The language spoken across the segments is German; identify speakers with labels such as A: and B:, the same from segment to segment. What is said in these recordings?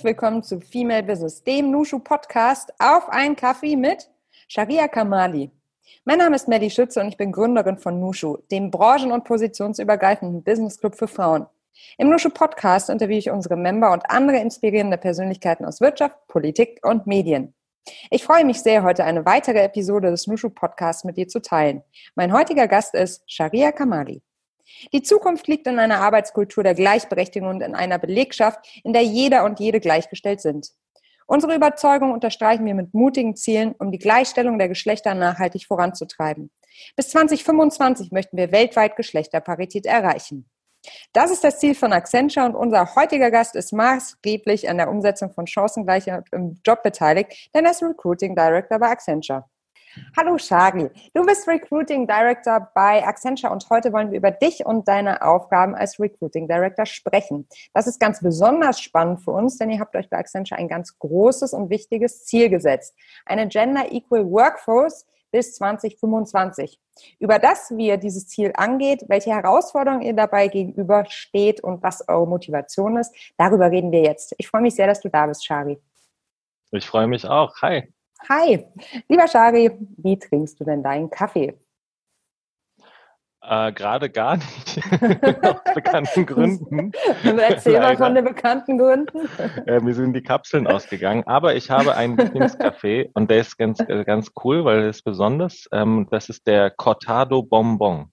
A: herzlich willkommen zu Female Business, dem Nushu Podcast auf einen Kaffee mit Sharia Kamali. Mein Name ist Melly Schütze und ich bin Gründerin von Nushu, dem branchen- und positionsübergreifenden Business Club für Frauen. Im Nushu Podcast interviewe ich unsere Member und andere inspirierende Persönlichkeiten aus Wirtschaft, Politik und Medien. Ich freue mich sehr, heute eine weitere Episode des Nushu Podcasts mit dir zu teilen. Mein heutiger Gast ist Sharia Kamali. Die Zukunft liegt in einer Arbeitskultur der Gleichberechtigung und in einer Belegschaft, in der jeder und jede gleichgestellt sind. Unsere Überzeugung unterstreichen wir mit mutigen Zielen, um die Gleichstellung der Geschlechter nachhaltig voranzutreiben. Bis 2025 möchten wir weltweit Geschlechterparität erreichen. Das ist das Ziel von Accenture und unser heutiger Gast ist maßgeblich an der Umsetzung von Chancengleichheit im Job beteiligt, denn er ist Recruiting Director bei Accenture. Hallo Shari, du bist Recruiting Director bei Accenture und heute wollen wir über dich und deine Aufgaben als Recruiting Director sprechen. Das ist ganz besonders spannend für uns, denn ihr habt euch bei Accenture ein ganz großes und wichtiges Ziel gesetzt. Eine Gender Equal Workforce bis 2025. Über das, wie ihr dieses Ziel angeht, welche Herausforderungen ihr dabei gegenüber steht und was eure Motivation ist, darüber reden wir jetzt. Ich freue mich sehr, dass du da bist, Shari.
B: Ich freue mich auch. Hi.
A: Hi, lieber Shari, wie trinkst du denn deinen Kaffee?
B: Äh, Gerade gar nicht. Aus bekannten Gründen.
A: Erzähl mal von den bekannten Gründen.
B: Äh, mir sind die Kapseln ausgegangen. Aber ich habe einen Lieblingskaffee und der ist ganz, äh, ganz cool, weil er ist besonders. Ähm, das ist der Cortado Bonbon.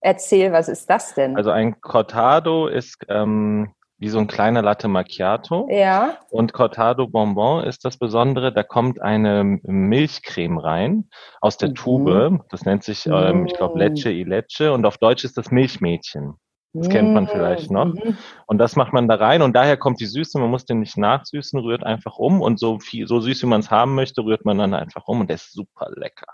A: Erzähl, was ist das denn?
B: Also ein Cortado ist ähm, wie so ein kleiner Latte Macchiato.
A: Ja.
B: Und Cortado Bonbon ist das Besondere, da kommt eine Milchcreme rein aus der mhm. Tube. Das nennt sich, ähm, ich glaube, Leche y Leche und auf Deutsch ist das Milchmädchen. Das kennt man vielleicht noch. Mhm. Und das macht man da rein und daher kommt die Süße. Man muss den nicht nachsüßen, rührt einfach um und so viel, so süß wie man es haben möchte, rührt man dann einfach um und der ist super lecker.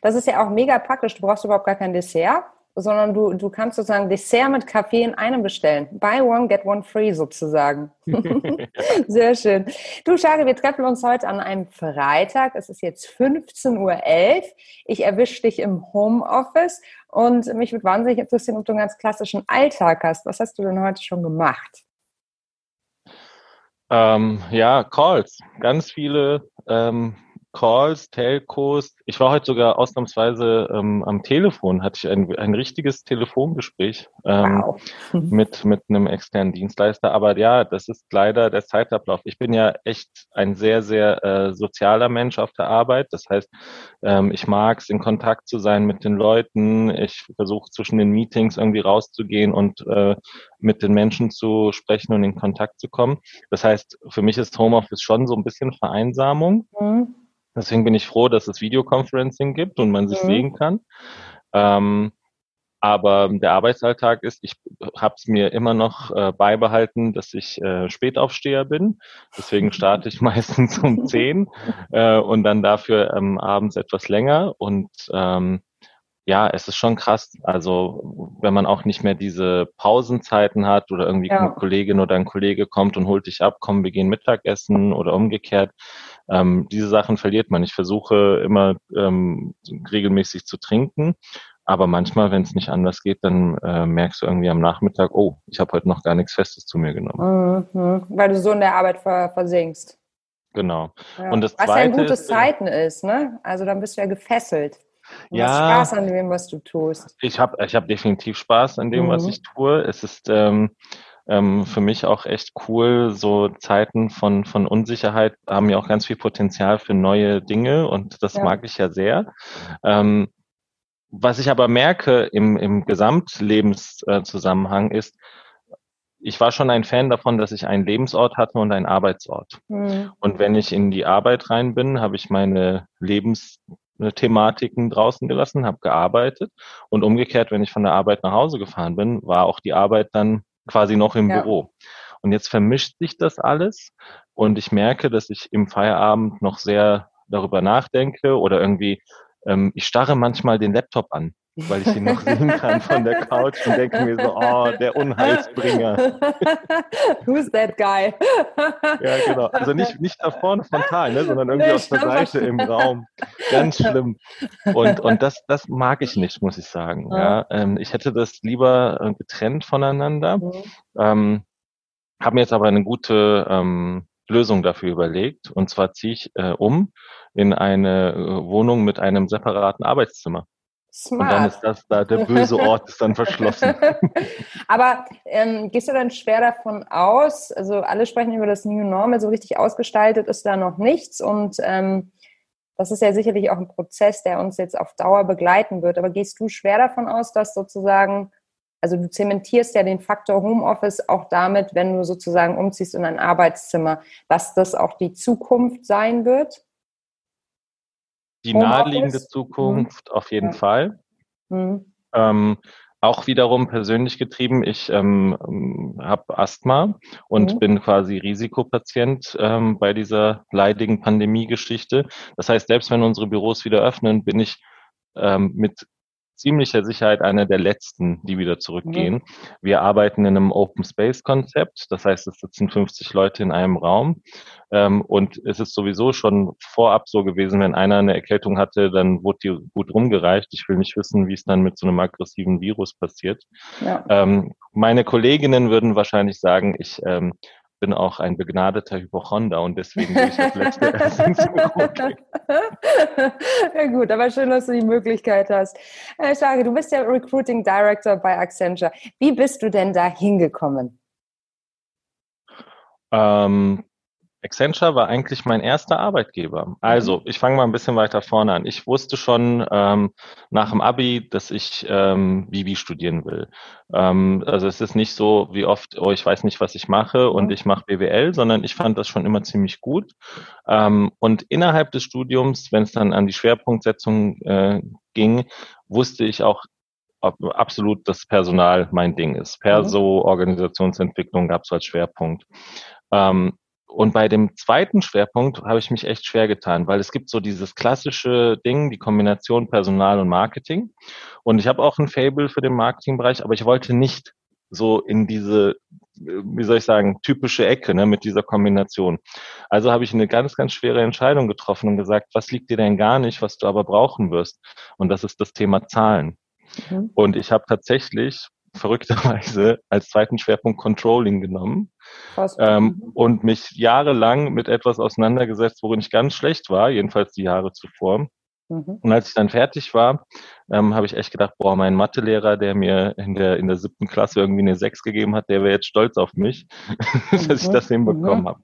A: Das ist ja auch mega praktisch. Du brauchst überhaupt gar kein Dessert sondern du, du kannst sozusagen Dessert mit Kaffee in einem bestellen. Buy one, get one free sozusagen. Sehr schön. Du, Schade, wir treffen uns heute an einem Freitag. Es ist jetzt 15.11 Uhr. Ich erwische dich im Homeoffice und mich würde wahnsinnig interessieren, ob du einen ganz klassischen Alltag hast. Was hast du denn heute schon gemacht?
B: Ähm, ja, Calls. Ganz viele ähm, Calls, Telcos. Ich war heute sogar ausnahmsweise ähm, am Telefon, hatte ich ein, ein richtiges Telefongespräch ähm, wow. mit, mit einem externen Dienstleister. Aber ja, das ist leider der Zeitablauf. Ich bin ja echt ein sehr, sehr äh, sozialer Mensch auf der Arbeit. Das heißt, ähm, ich mag es, in Kontakt zu sein mit den Leuten. Ich versuche zwischen den Meetings irgendwie rauszugehen und äh, mit den Menschen zu sprechen und in Kontakt zu kommen. Das heißt, für mich ist Homeoffice schon so ein bisschen Vereinsamung. Mhm. Deswegen bin ich froh, dass es Videoconferencing gibt und man sich mhm. sehen kann. Ähm, aber der Arbeitsalltag ist, ich habe es mir immer noch äh, beibehalten, dass ich äh, Spätaufsteher bin. Deswegen starte ich meistens um zehn äh, und dann dafür ähm, abends etwas länger. Und ähm, ja, es ist schon krass. Also wenn man auch nicht mehr diese Pausenzeiten hat oder irgendwie ja. eine Kollegin oder ein Kollege kommt und holt dich ab, komm, wir gehen Mittagessen oder umgekehrt. Ähm, diese Sachen verliert man. Ich versuche immer ähm, regelmäßig zu trinken. Aber manchmal, wenn es nicht anders geht, dann äh, merkst du irgendwie am Nachmittag, oh, ich habe heute noch gar nichts Festes zu mir genommen.
A: Mhm, weil du so in der Arbeit versinkst.
B: Genau.
A: Ja. Und das Was Zweite ja ein gutes ist, Zeiten ist, ne? Also dann bist du ja gefesselt.
B: Du ja,
A: hast Spaß an dem, was du tust.
B: Ich habe ich hab definitiv Spaß an dem, mhm. was ich tue. Es ist ähm, ähm, für mich auch echt cool. So Zeiten von, von Unsicherheit haben ja auch ganz viel Potenzial für neue Dinge und das ja. mag ich ja sehr. Ähm, was ich aber merke im, im Gesamtlebenszusammenhang ist, ich war schon ein Fan davon, dass ich einen Lebensort hatte und einen Arbeitsort. Mhm. Und wenn ich in die Arbeit rein bin, habe ich meine Lebens Thematiken draußen gelassen, habe gearbeitet und umgekehrt, wenn ich von der Arbeit nach Hause gefahren bin, war auch die Arbeit dann quasi noch im ja. Büro. Und jetzt vermischt sich das alles und ich merke, dass ich im Feierabend noch sehr darüber nachdenke oder irgendwie, ähm, ich starre manchmal den Laptop an weil ich ihn noch sehen kann von der Couch und denke mir so, oh, der Unheilsbringer.
A: Who's that guy?
B: ja, genau. Also nicht, nicht da vorne frontal, ne, sondern irgendwie aus der Seite im Raum. Ganz schlimm. Und, und das, das mag ich nicht, muss ich sagen. Ja, ähm, ich hätte das lieber äh, getrennt voneinander. Mhm. Ähm, habe mir jetzt aber eine gute ähm, Lösung dafür überlegt. Und zwar ziehe ich äh, um in eine äh, Wohnung mit einem separaten Arbeitszimmer. Smart. Und dann ist das da, der böse Ort ist dann verschlossen.
A: Aber ähm, gehst du dann schwer davon aus, also alle sprechen über das New Normal, so richtig ausgestaltet ist da noch nichts und ähm, das ist ja sicherlich auch ein Prozess, der uns jetzt auf Dauer begleiten wird. Aber gehst du schwer davon aus, dass sozusagen, also du zementierst ja den Faktor Homeoffice auch damit, wenn du sozusagen umziehst in ein Arbeitszimmer, dass das auch die Zukunft sein wird?
B: Die naheliegende Zukunft mhm. auf jeden ja. Fall. Mhm. Ähm, auch wiederum persönlich getrieben. Ich ähm, habe Asthma und mhm. bin quasi Risikopatient ähm, bei dieser leidigen Pandemie-Geschichte. Das heißt, selbst wenn unsere Büros wieder öffnen, bin ich ähm, mit ziemlicher Sicherheit einer der letzten, die wieder zurückgehen. Mhm. Wir arbeiten in einem Open Space Konzept, das heißt, es sitzen 50 Leute in einem Raum ähm, und es ist sowieso schon vorab so gewesen, wenn einer eine Erkältung hatte, dann wurde die gut rumgereicht. Ich will nicht wissen, wie es dann mit so einem aggressiven Virus passiert. Ja. Ähm, meine Kolleginnen würden wahrscheinlich sagen, ich ähm, bin auch ein begnadeter Hypochonder und deswegen bin ich das letzte Essen
A: Ja gut, aber schön, dass du die Möglichkeit hast. Äh, Shari, du bist ja Recruiting Director bei Accenture. Wie bist du denn da hingekommen?
B: Ähm, Accenture war eigentlich mein erster Arbeitgeber. Also, mhm. ich fange mal ein bisschen weiter vorne an. Ich wusste schon ähm, nach dem Abi, dass ich ähm, Bibi studieren will. Ähm, also es ist nicht so wie oft, oh, ich weiß nicht, was ich mache und mhm. ich mache BWL, sondern ich fand das schon immer ziemlich gut. Ähm, und innerhalb des Studiums, wenn es dann an die Schwerpunktsetzung äh, ging, wusste ich auch absolut, dass Personal mein Ding ist. Mhm. Perso, Organisationsentwicklung gab es als Schwerpunkt. Ähm, und bei dem zweiten Schwerpunkt habe ich mich echt schwer getan, weil es gibt so dieses klassische Ding, die Kombination Personal und Marketing. Und ich habe auch ein Fable für den Marketingbereich, aber ich wollte nicht so in diese, wie soll ich sagen, typische Ecke ne, mit dieser Kombination. Also habe ich eine ganz, ganz schwere Entscheidung getroffen und gesagt, was liegt dir denn gar nicht, was du aber brauchen wirst? Und das ist das Thema Zahlen. Mhm. Und ich habe tatsächlich verrückterweise als zweiten Schwerpunkt Controlling genommen ähm, und mich jahrelang mit etwas auseinandergesetzt, worin ich ganz schlecht war, jedenfalls die Jahre zuvor. Mhm. Und als ich dann fertig war, ähm, habe ich echt gedacht, boah, mein Mathelehrer, der mir in der, in der siebten Klasse irgendwie eine Sechs gegeben hat, der wäre jetzt stolz auf mich, dass ich mhm. das hinbekommen mhm. habe.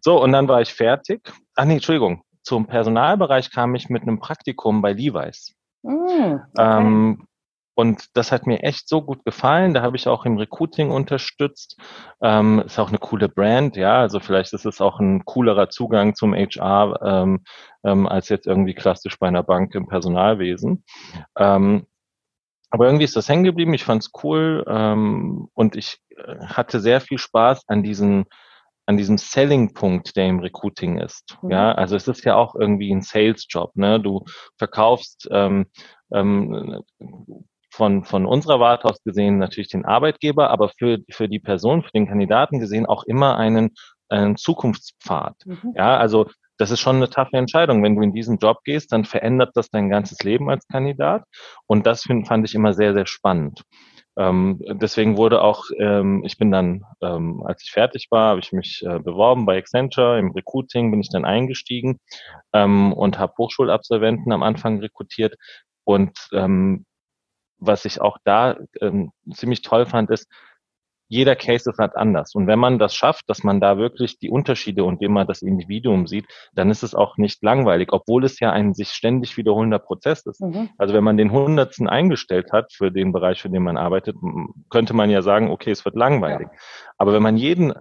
B: So, und dann war ich fertig. Ach nee, Entschuldigung. Zum Personalbereich kam ich mit einem Praktikum bei Levi's. Okay. ähm, und das hat mir echt so gut gefallen. Da habe ich auch im Recruiting unterstützt. Ähm, ist auch eine coole Brand, ja. Also vielleicht ist es auch ein coolerer Zugang zum HR ähm, ähm, als jetzt irgendwie klassisch bei einer Bank im Personalwesen. Ähm, aber irgendwie ist das hängen geblieben. Ich fand es cool ähm, und ich äh, hatte sehr viel Spaß an diesen an diesem Selling-Punkt, der im Recruiting ist. Mhm. Ja, also es ist ja auch irgendwie ein Sales-Job. Ne? Du verkaufst ähm, ähm, von, von unserer Warte aus gesehen natürlich den Arbeitgeber, aber für, für die Person, für den Kandidaten gesehen auch immer einen, einen Zukunftspfad. Mhm. Ja, also das ist schon eine taffe Entscheidung. Wenn du in diesen Job gehst, dann verändert das dein ganzes Leben als Kandidat. Und das find, fand ich immer sehr, sehr spannend. Ähm, deswegen wurde auch, ähm, ich bin dann, ähm, als ich fertig war, habe ich mich äh, beworben bei Accenture im Recruiting, bin ich dann eingestiegen ähm, und habe Hochschulabsolventen am Anfang rekrutiert. Und ähm, was ich auch da ähm, ziemlich toll fand, ist, jeder Case ist halt anders. Und wenn man das schafft, dass man da wirklich die Unterschiede und immer das Individuum sieht, dann ist es auch nicht langweilig, obwohl es ja ein sich ständig wiederholender Prozess ist. Mhm. Also wenn man den Hundertsten eingestellt hat für den Bereich, für den man arbeitet, könnte man ja sagen, okay, es wird langweilig. Ja. Aber wenn man jeden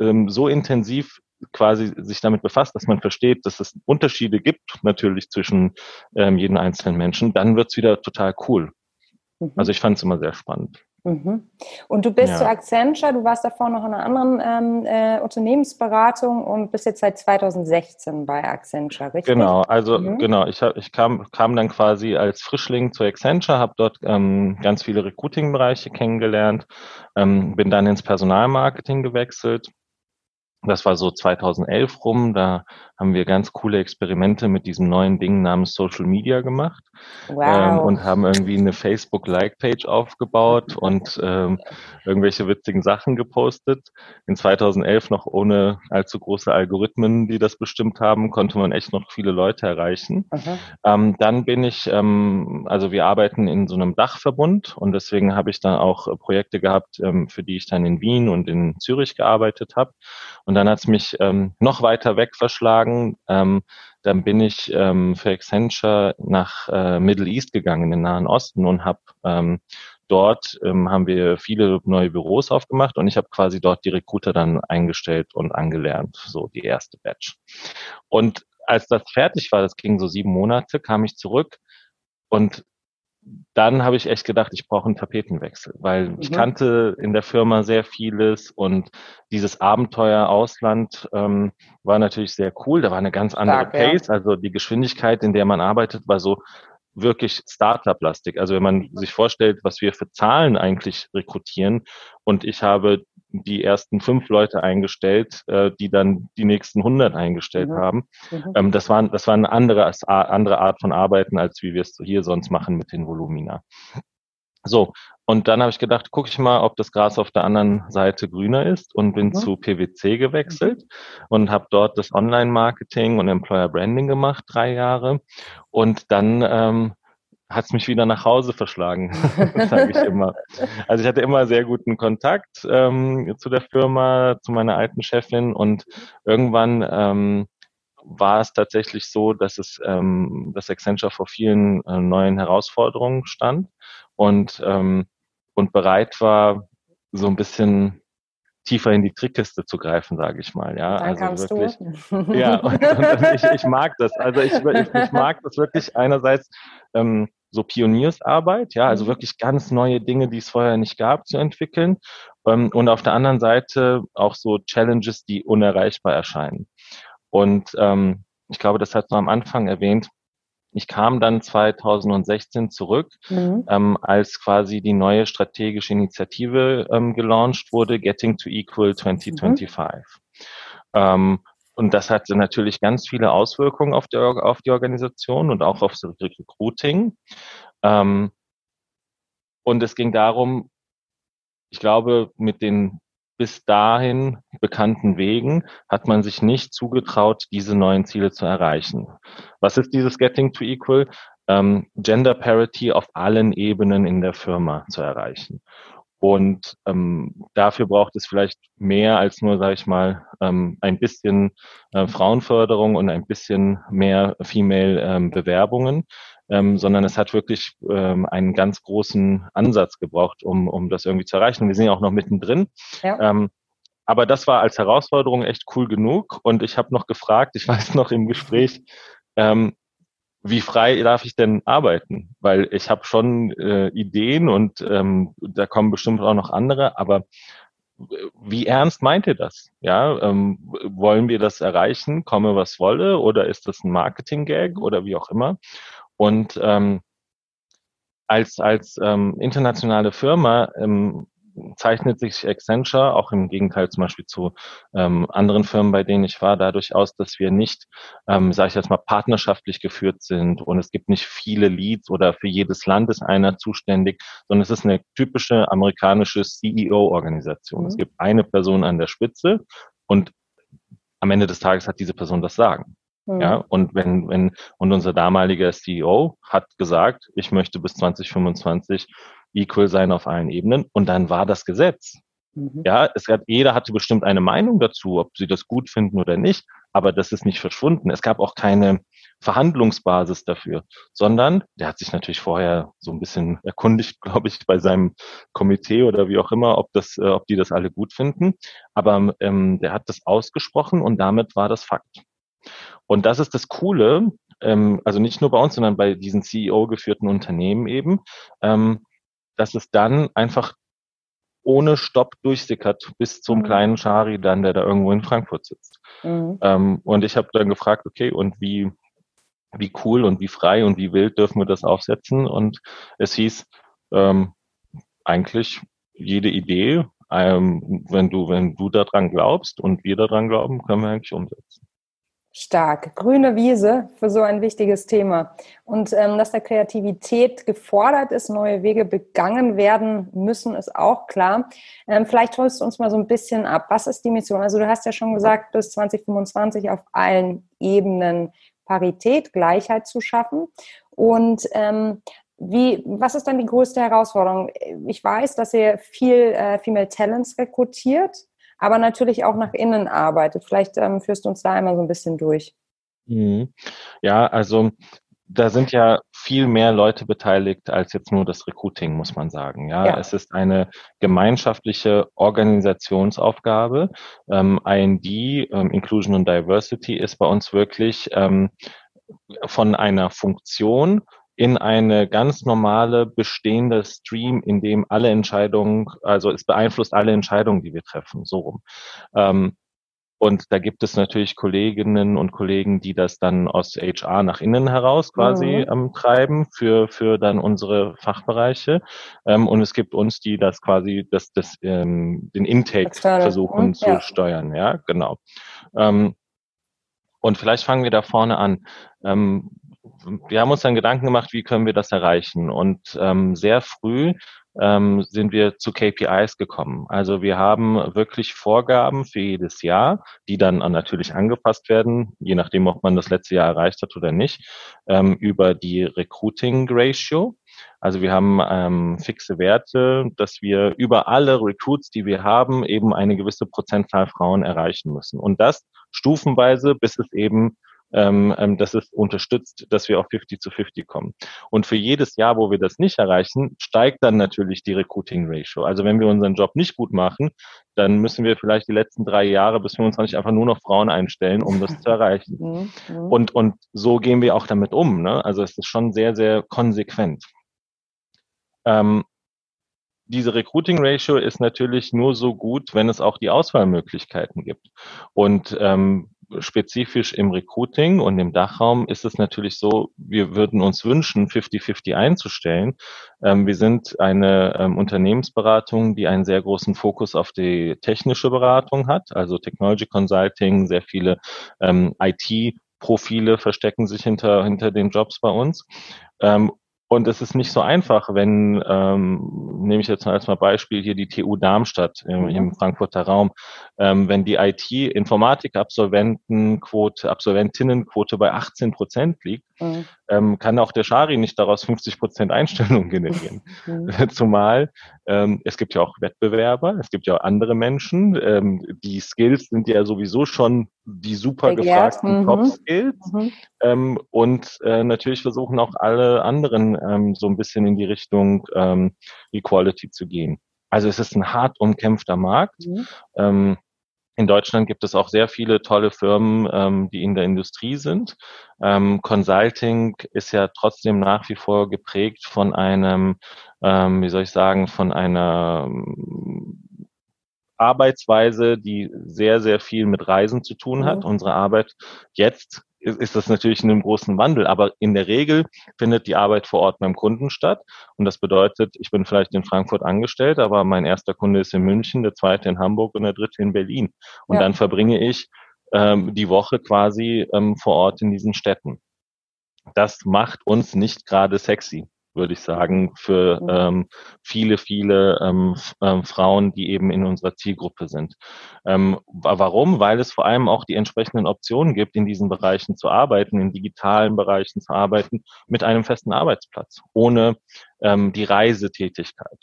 B: ähm, so intensiv quasi sich damit befasst, dass man versteht, dass es Unterschiede gibt natürlich zwischen ähm, jedem einzelnen Menschen, dann wird's wieder total cool. Mhm. Also ich fand es immer sehr spannend.
A: Mhm. Und du bist ja. zu Accenture, du warst davor noch in einer anderen ähm, äh, Unternehmensberatung und bist jetzt seit 2016 bei Accenture, richtig?
B: Genau, also mhm. genau, ich, hab, ich kam, kam dann quasi als Frischling zu Accenture, habe dort ähm, ganz viele Recruiting-Bereiche kennengelernt, ähm, bin dann ins Personalmarketing gewechselt das war so 2011 rum. Da haben wir ganz coole Experimente mit diesem neuen Ding namens Social Media gemacht wow. ähm, und haben irgendwie eine Facebook-Like-Page aufgebaut und ähm, irgendwelche witzigen Sachen gepostet. In 2011 noch ohne allzu große Algorithmen, die das bestimmt haben, konnte man echt noch viele Leute erreichen. Ähm, dann bin ich, ähm, also wir arbeiten in so einem Dachverbund und deswegen habe ich dann auch Projekte gehabt, ähm, für die ich dann in Wien und in Zürich gearbeitet habe. Und dann hat es mich ähm, noch weiter weg verschlagen. Ähm, dann bin ich ähm, für Accenture nach äh, Middle East gegangen, in den Nahen Osten und habe ähm, dort ähm, haben wir viele neue Büros aufgemacht und ich habe quasi dort die Recruiter dann eingestellt und angelernt, so die erste Batch. Und als das fertig war, das ging so sieben Monate, kam ich zurück und dann habe ich echt gedacht, ich brauche einen Tapetenwechsel, weil mhm. ich kannte in der Firma sehr vieles und dieses Abenteuer Ausland ähm, war natürlich sehr cool. Da war eine ganz andere Stark, Pace, ja. also die Geschwindigkeit, in der man arbeitet, war so wirklich Startup-lastig. Also wenn man sich vorstellt, was wir für Zahlen eigentlich rekrutieren und ich habe die ersten fünf Leute eingestellt, äh, die dann die nächsten hundert eingestellt mhm. haben. Mhm. Ähm, das war, das war eine andere, andere Art von Arbeiten, als wie wir es hier sonst machen mit den Volumina. So, und dann habe ich gedacht, gucke ich mal, ob das Gras auf der anderen Seite grüner ist und bin mhm. zu PwC gewechselt und habe dort das Online-Marketing und Employer Branding gemacht, drei Jahre. Und dann ähm, hat es mich wieder nach Hause verschlagen, sage ich immer. Also ich hatte immer sehr guten Kontakt ähm, zu der Firma, zu meiner alten Chefin und irgendwann ähm, war es tatsächlich so, dass es ähm, dass Accenture vor vielen äh, neuen Herausforderungen stand und ähm, und bereit war, so ein bisschen tiefer in die Trickkiste zu greifen, sage ich mal. Ja,
A: Dann also wirklich.
B: Du. Ja, und, und ich, ich mag das. Also ich, ich, ich mag das wirklich einerseits. Ähm, so Pioniersarbeit, ja, also mhm. wirklich ganz neue Dinge, die es vorher nicht gab, zu entwickeln. Ähm, und auf der anderen Seite auch so Challenges, die unerreichbar erscheinen. Und ähm, ich glaube, das hat man am Anfang erwähnt. Ich kam dann 2016 zurück, mhm. ähm, als quasi die neue strategische Initiative ähm, gelauncht wurde, Getting to Equal 2025. Mhm. Ähm, und das hatte natürlich ganz viele Auswirkungen auf die, auf die Organisation und auch auf das Recruiting. Ähm, und es ging darum, ich glaube, mit den bis dahin bekannten Wegen hat man sich nicht zugetraut, diese neuen Ziele zu erreichen. Was ist dieses Getting to Equal? Ähm, Gender Parity auf allen Ebenen in der Firma zu erreichen. Und ähm, dafür braucht es vielleicht mehr als nur, sage ich mal, ähm, ein bisschen äh, Frauenförderung und ein bisschen mehr Female-Bewerbungen, ähm, sondern es hat wirklich ähm, einen ganz großen Ansatz gebraucht, um, um das irgendwie zu erreichen. Wir sind ja auch noch mittendrin. Ja. Ähm, aber das war als Herausforderung echt cool genug. Und ich habe noch gefragt, ich weiß noch im Gespräch, ähm, wie frei darf ich denn arbeiten? Weil ich habe schon äh, Ideen und ähm, da kommen bestimmt auch noch andere, aber wie ernst meint ihr das? Ja, ähm, wollen wir das erreichen, komme was wolle, oder ist das ein Marketing-Gag oder wie auch immer? Und ähm, als als ähm, internationale Firma ähm, zeichnet sich Accenture auch im Gegenteil zum Beispiel zu ähm, anderen Firmen, bei denen ich war, dadurch aus, dass wir nicht, ähm, sage ich jetzt mal, partnerschaftlich geführt sind und es gibt nicht viele Leads oder für jedes Land ist einer zuständig, sondern es ist eine typische amerikanische CEO-Organisation. Mhm. Es gibt eine Person an der Spitze und am Ende des Tages hat diese Person das Sagen. Mhm. Ja, und wenn, wenn, und unser damaliger CEO hat gesagt, ich möchte bis 2025 equal sein auf allen Ebenen. Und dann war das Gesetz. Mhm. Ja, es gab, jeder hatte bestimmt eine Meinung dazu, ob sie das gut finden oder nicht, aber das ist nicht verschwunden. Es gab auch keine Verhandlungsbasis dafür, sondern der hat sich natürlich vorher so ein bisschen erkundigt, glaube ich, bei seinem Komitee oder wie auch immer, ob das, äh, ob die das alle gut finden. Aber ähm, der hat das ausgesprochen und damit war das Fakt. Und das ist das Coole, ähm, also nicht nur bei uns, sondern bei diesen CEO-geführten Unternehmen eben. Ähm, dass es dann einfach ohne Stopp durchsickert bis zum mhm. kleinen Schari dann, der da irgendwo in Frankfurt sitzt. Mhm. Ähm, und ich habe dann gefragt, okay, und wie, wie cool und wie frei und wie wild dürfen wir das aufsetzen? Und es hieß ähm, eigentlich jede Idee, ähm, wenn du, wenn du daran glaubst und wir daran glauben, können wir eigentlich umsetzen.
A: Stark. Grüne Wiese für so ein wichtiges Thema. Und ähm, dass der Kreativität gefordert ist, neue Wege begangen werden müssen, ist auch klar. Ähm, vielleicht holst du uns mal so ein bisschen ab. Was ist die Mission? Also du hast ja schon gesagt, bis 2025 auf allen Ebenen Parität, Gleichheit zu schaffen. Und ähm, wie, was ist dann die größte Herausforderung? Ich weiß, dass ihr viel äh, Female Talents rekrutiert aber natürlich auch nach innen arbeitet. Vielleicht ähm, führst du uns da einmal so ein bisschen durch.
B: Mhm. Ja, also da sind ja viel mehr Leute beteiligt als jetzt nur das Recruiting, muss man sagen. Ja, ja. es ist eine gemeinschaftliche Organisationsaufgabe. Ähm, IND, ähm, Inclusion and Diversity, ist bei uns wirklich ähm, von einer Funktion in eine ganz normale bestehende Stream, in dem alle Entscheidungen, also es beeinflusst alle Entscheidungen, die wir treffen, so rum. Ähm, und da gibt es natürlich Kolleginnen und Kollegen, die das dann aus HR nach innen heraus quasi mhm. ähm, treiben für, für dann unsere Fachbereiche. Ähm, und es gibt uns, die das quasi das, das, ähm, den Intake Externe. versuchen mhm, zu ja. steuern. Ja, genau. Ähm, und vielleicht fangen wir da vorne an. Wir haben uns dann Gedanken gemacht, wie können wir das erreichen. Und ähm, sehr früh ähm, sind wir zu KPIs gekommen. Also wir haben wirklich Vorgaben für jedes Jahr, die dann natürlich angepasst werden, je nachdem, ob man das letzte Jahr erreicht hat oder nicht, ähm, über die Recruiting Ratio. Also wir haben ähm, fixe Werte, dass wir über alle Recruits, die wir haben, eben eine gewisse Prozentzahl Frauen erreichen müssen. Und das stufenweise, bis es eben ähm, ähm, dass es unterstützt, dass wir auf 50 zu 50 kommen. Und für jedes Jahr, wo wir das nicht erreichen, steigt dann natürlich die Recruiting Ratio. Also wenn wir unseren Job nicht gut machen, dann müssen wir vielleicht die letzten drei Jahre bis 25 einfach nur noch Frauen einstellen, um das zu erreichen. Mhm, mhm. Und, und so gehen wir auch damit um. Ne? Also es ist schon sehr, sehr konsequent. Ähm, diese Recruiting Ratio ist natürlich nur so gut, wenn es auch die Auswahlmöglichkeiten gibt. Und ähm, spezifisch im Recruiting und im Dachraum ist es natürlich so, wir würden uns wünschen, 50-50 einzustellen. Ähm, wir sind eine ähm, Unternehmensberatung, die einen sehr großen Fokus auf die technische Beratung hat, also Technology Consulting, sehr viele ähm, IT-Profile verstecken sich hinter, hinter den Jobs bei uns. Ähm, und es ist nicht so einfach, wenn, ähm, nehme ich jetzt mal als mal Beispiel hier die TU Darmstadt im, mhm. im Frankfurter Raum, ähm, wenn die IT-Informatik-Absolventenquote, Absolventinnenquote bei 18 Prozent liegt, mhm. Ähm, kann auch der Schari nicht daraus 50 Prozent Einstellungen generieren. Mhm. Zumal ähm, es gibt ja auch Wettbewerber, es gibt ja auch andere Menschen. Ähm, die Skills sind ja sowieso schon die super Begehrt. gefragten mhm. Top-Skills. Mhm. Ähm, und äh, natürlich versuchen auch alle anderen ähm, so ein bisschen in die Richtung ähm, Equality zu gehen. Also es ist ein hart umkämpfter Markt. Mhm. Ähm, in Deutschland gibt es auch sehr viele tolle Firmen, ähm, die in der Industrie sind. Ähm, Consulting ist ja trotzdem nach wie vor geprägt von einem, ähm, wie soll ich sagen, von einer ähm, Arbeitsweise, die sehr, sehr viel mit Reisen zu tun hat. Mhm. Unsere Arbeit jetzt ist, ist das natürlich in einem großen Wandel, aber in der Regel findet die Arbeit vor Ort beim Kunden statt. Und das bedeutet, ich bin vielleicht in Frankfurt angestellt, aber mein erster Kunde ist in München, der zweite in Hamburg und der dritte in Berlin. Und ja. dann verbringe ich ähm, die Woche quasi ähm, vor Ort in diesen Städten. Das macht uns nicht gerade sexy würde ich sagen, für mhm. ähm, viele, viele ähm, ähm, Frauen, die eben in unserer Zielgruppe sind. Ähm, warum? Weil es vor allem auch die entsprechenden Optionen gibt, in diesen Bereichen zu arbeiten, in digitalen Bereichen zu arbeiten, mit einem festen Arbeitsplatz, ohne ähm, die Reisetätigkeit.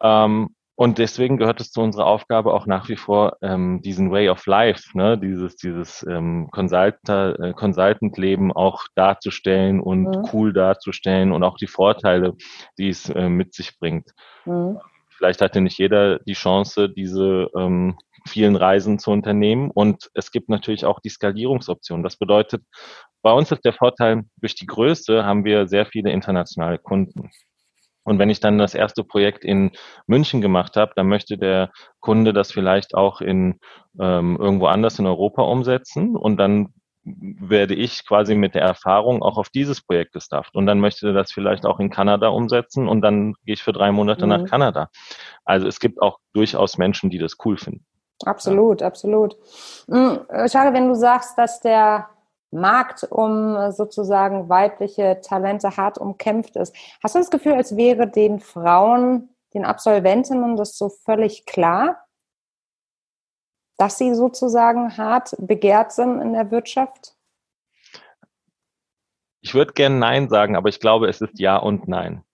B: Ähm, und deswegen gehört es zu unserer Aufgabe auch nach wie vor, ähm, diesen Way of Life, ne, dieses, dieses ähm, Consultant, äh, Consultant-Leben auch darzustellen und mhm. cool darzustellen und auch die Vorteile, die es äh, mit sich bringt. Mhm. Vielleicht hatte nicht jeder die Chance, diese ähm, vielen Reisen zu unternehmen. Und es gibt natürlich auch die Skalierungsoption. Das bedeutet, bei uns ist der Vorteil, durch die Größe haben wir sehr viele internationale Kunden. Und wenn ich dann das erste Projekt in München gemacht habe, dann möchte der Kunde das vielleicht auch in ähm, irgendwo anders in Europa umsetzen. Und dann werde ich quasi mit der Erfahrung auch auf dieses Projekt gestafft. Und dann möchte das vielleicht auch in Kanada umsetzen und dann gehe ich für drei Monate mhm. nach Kanada. Also es gibt auch durchaus Menschen, die das cool finden.
A: Absolut, ja. absolut. Hm, schade, wenn du sagst, dass der Markt um sozusagen weibliche Talente hart umkämpft ist. Hast du das Gefühl, als wäre den Frauen, den Absolventinnen das so völlig klar? dass sie sozusagen hart begehrt sind in der Wirtschaft?
B: Ich würde gerne Nein sagen, aber ich glaube, es ist Ja und Nein.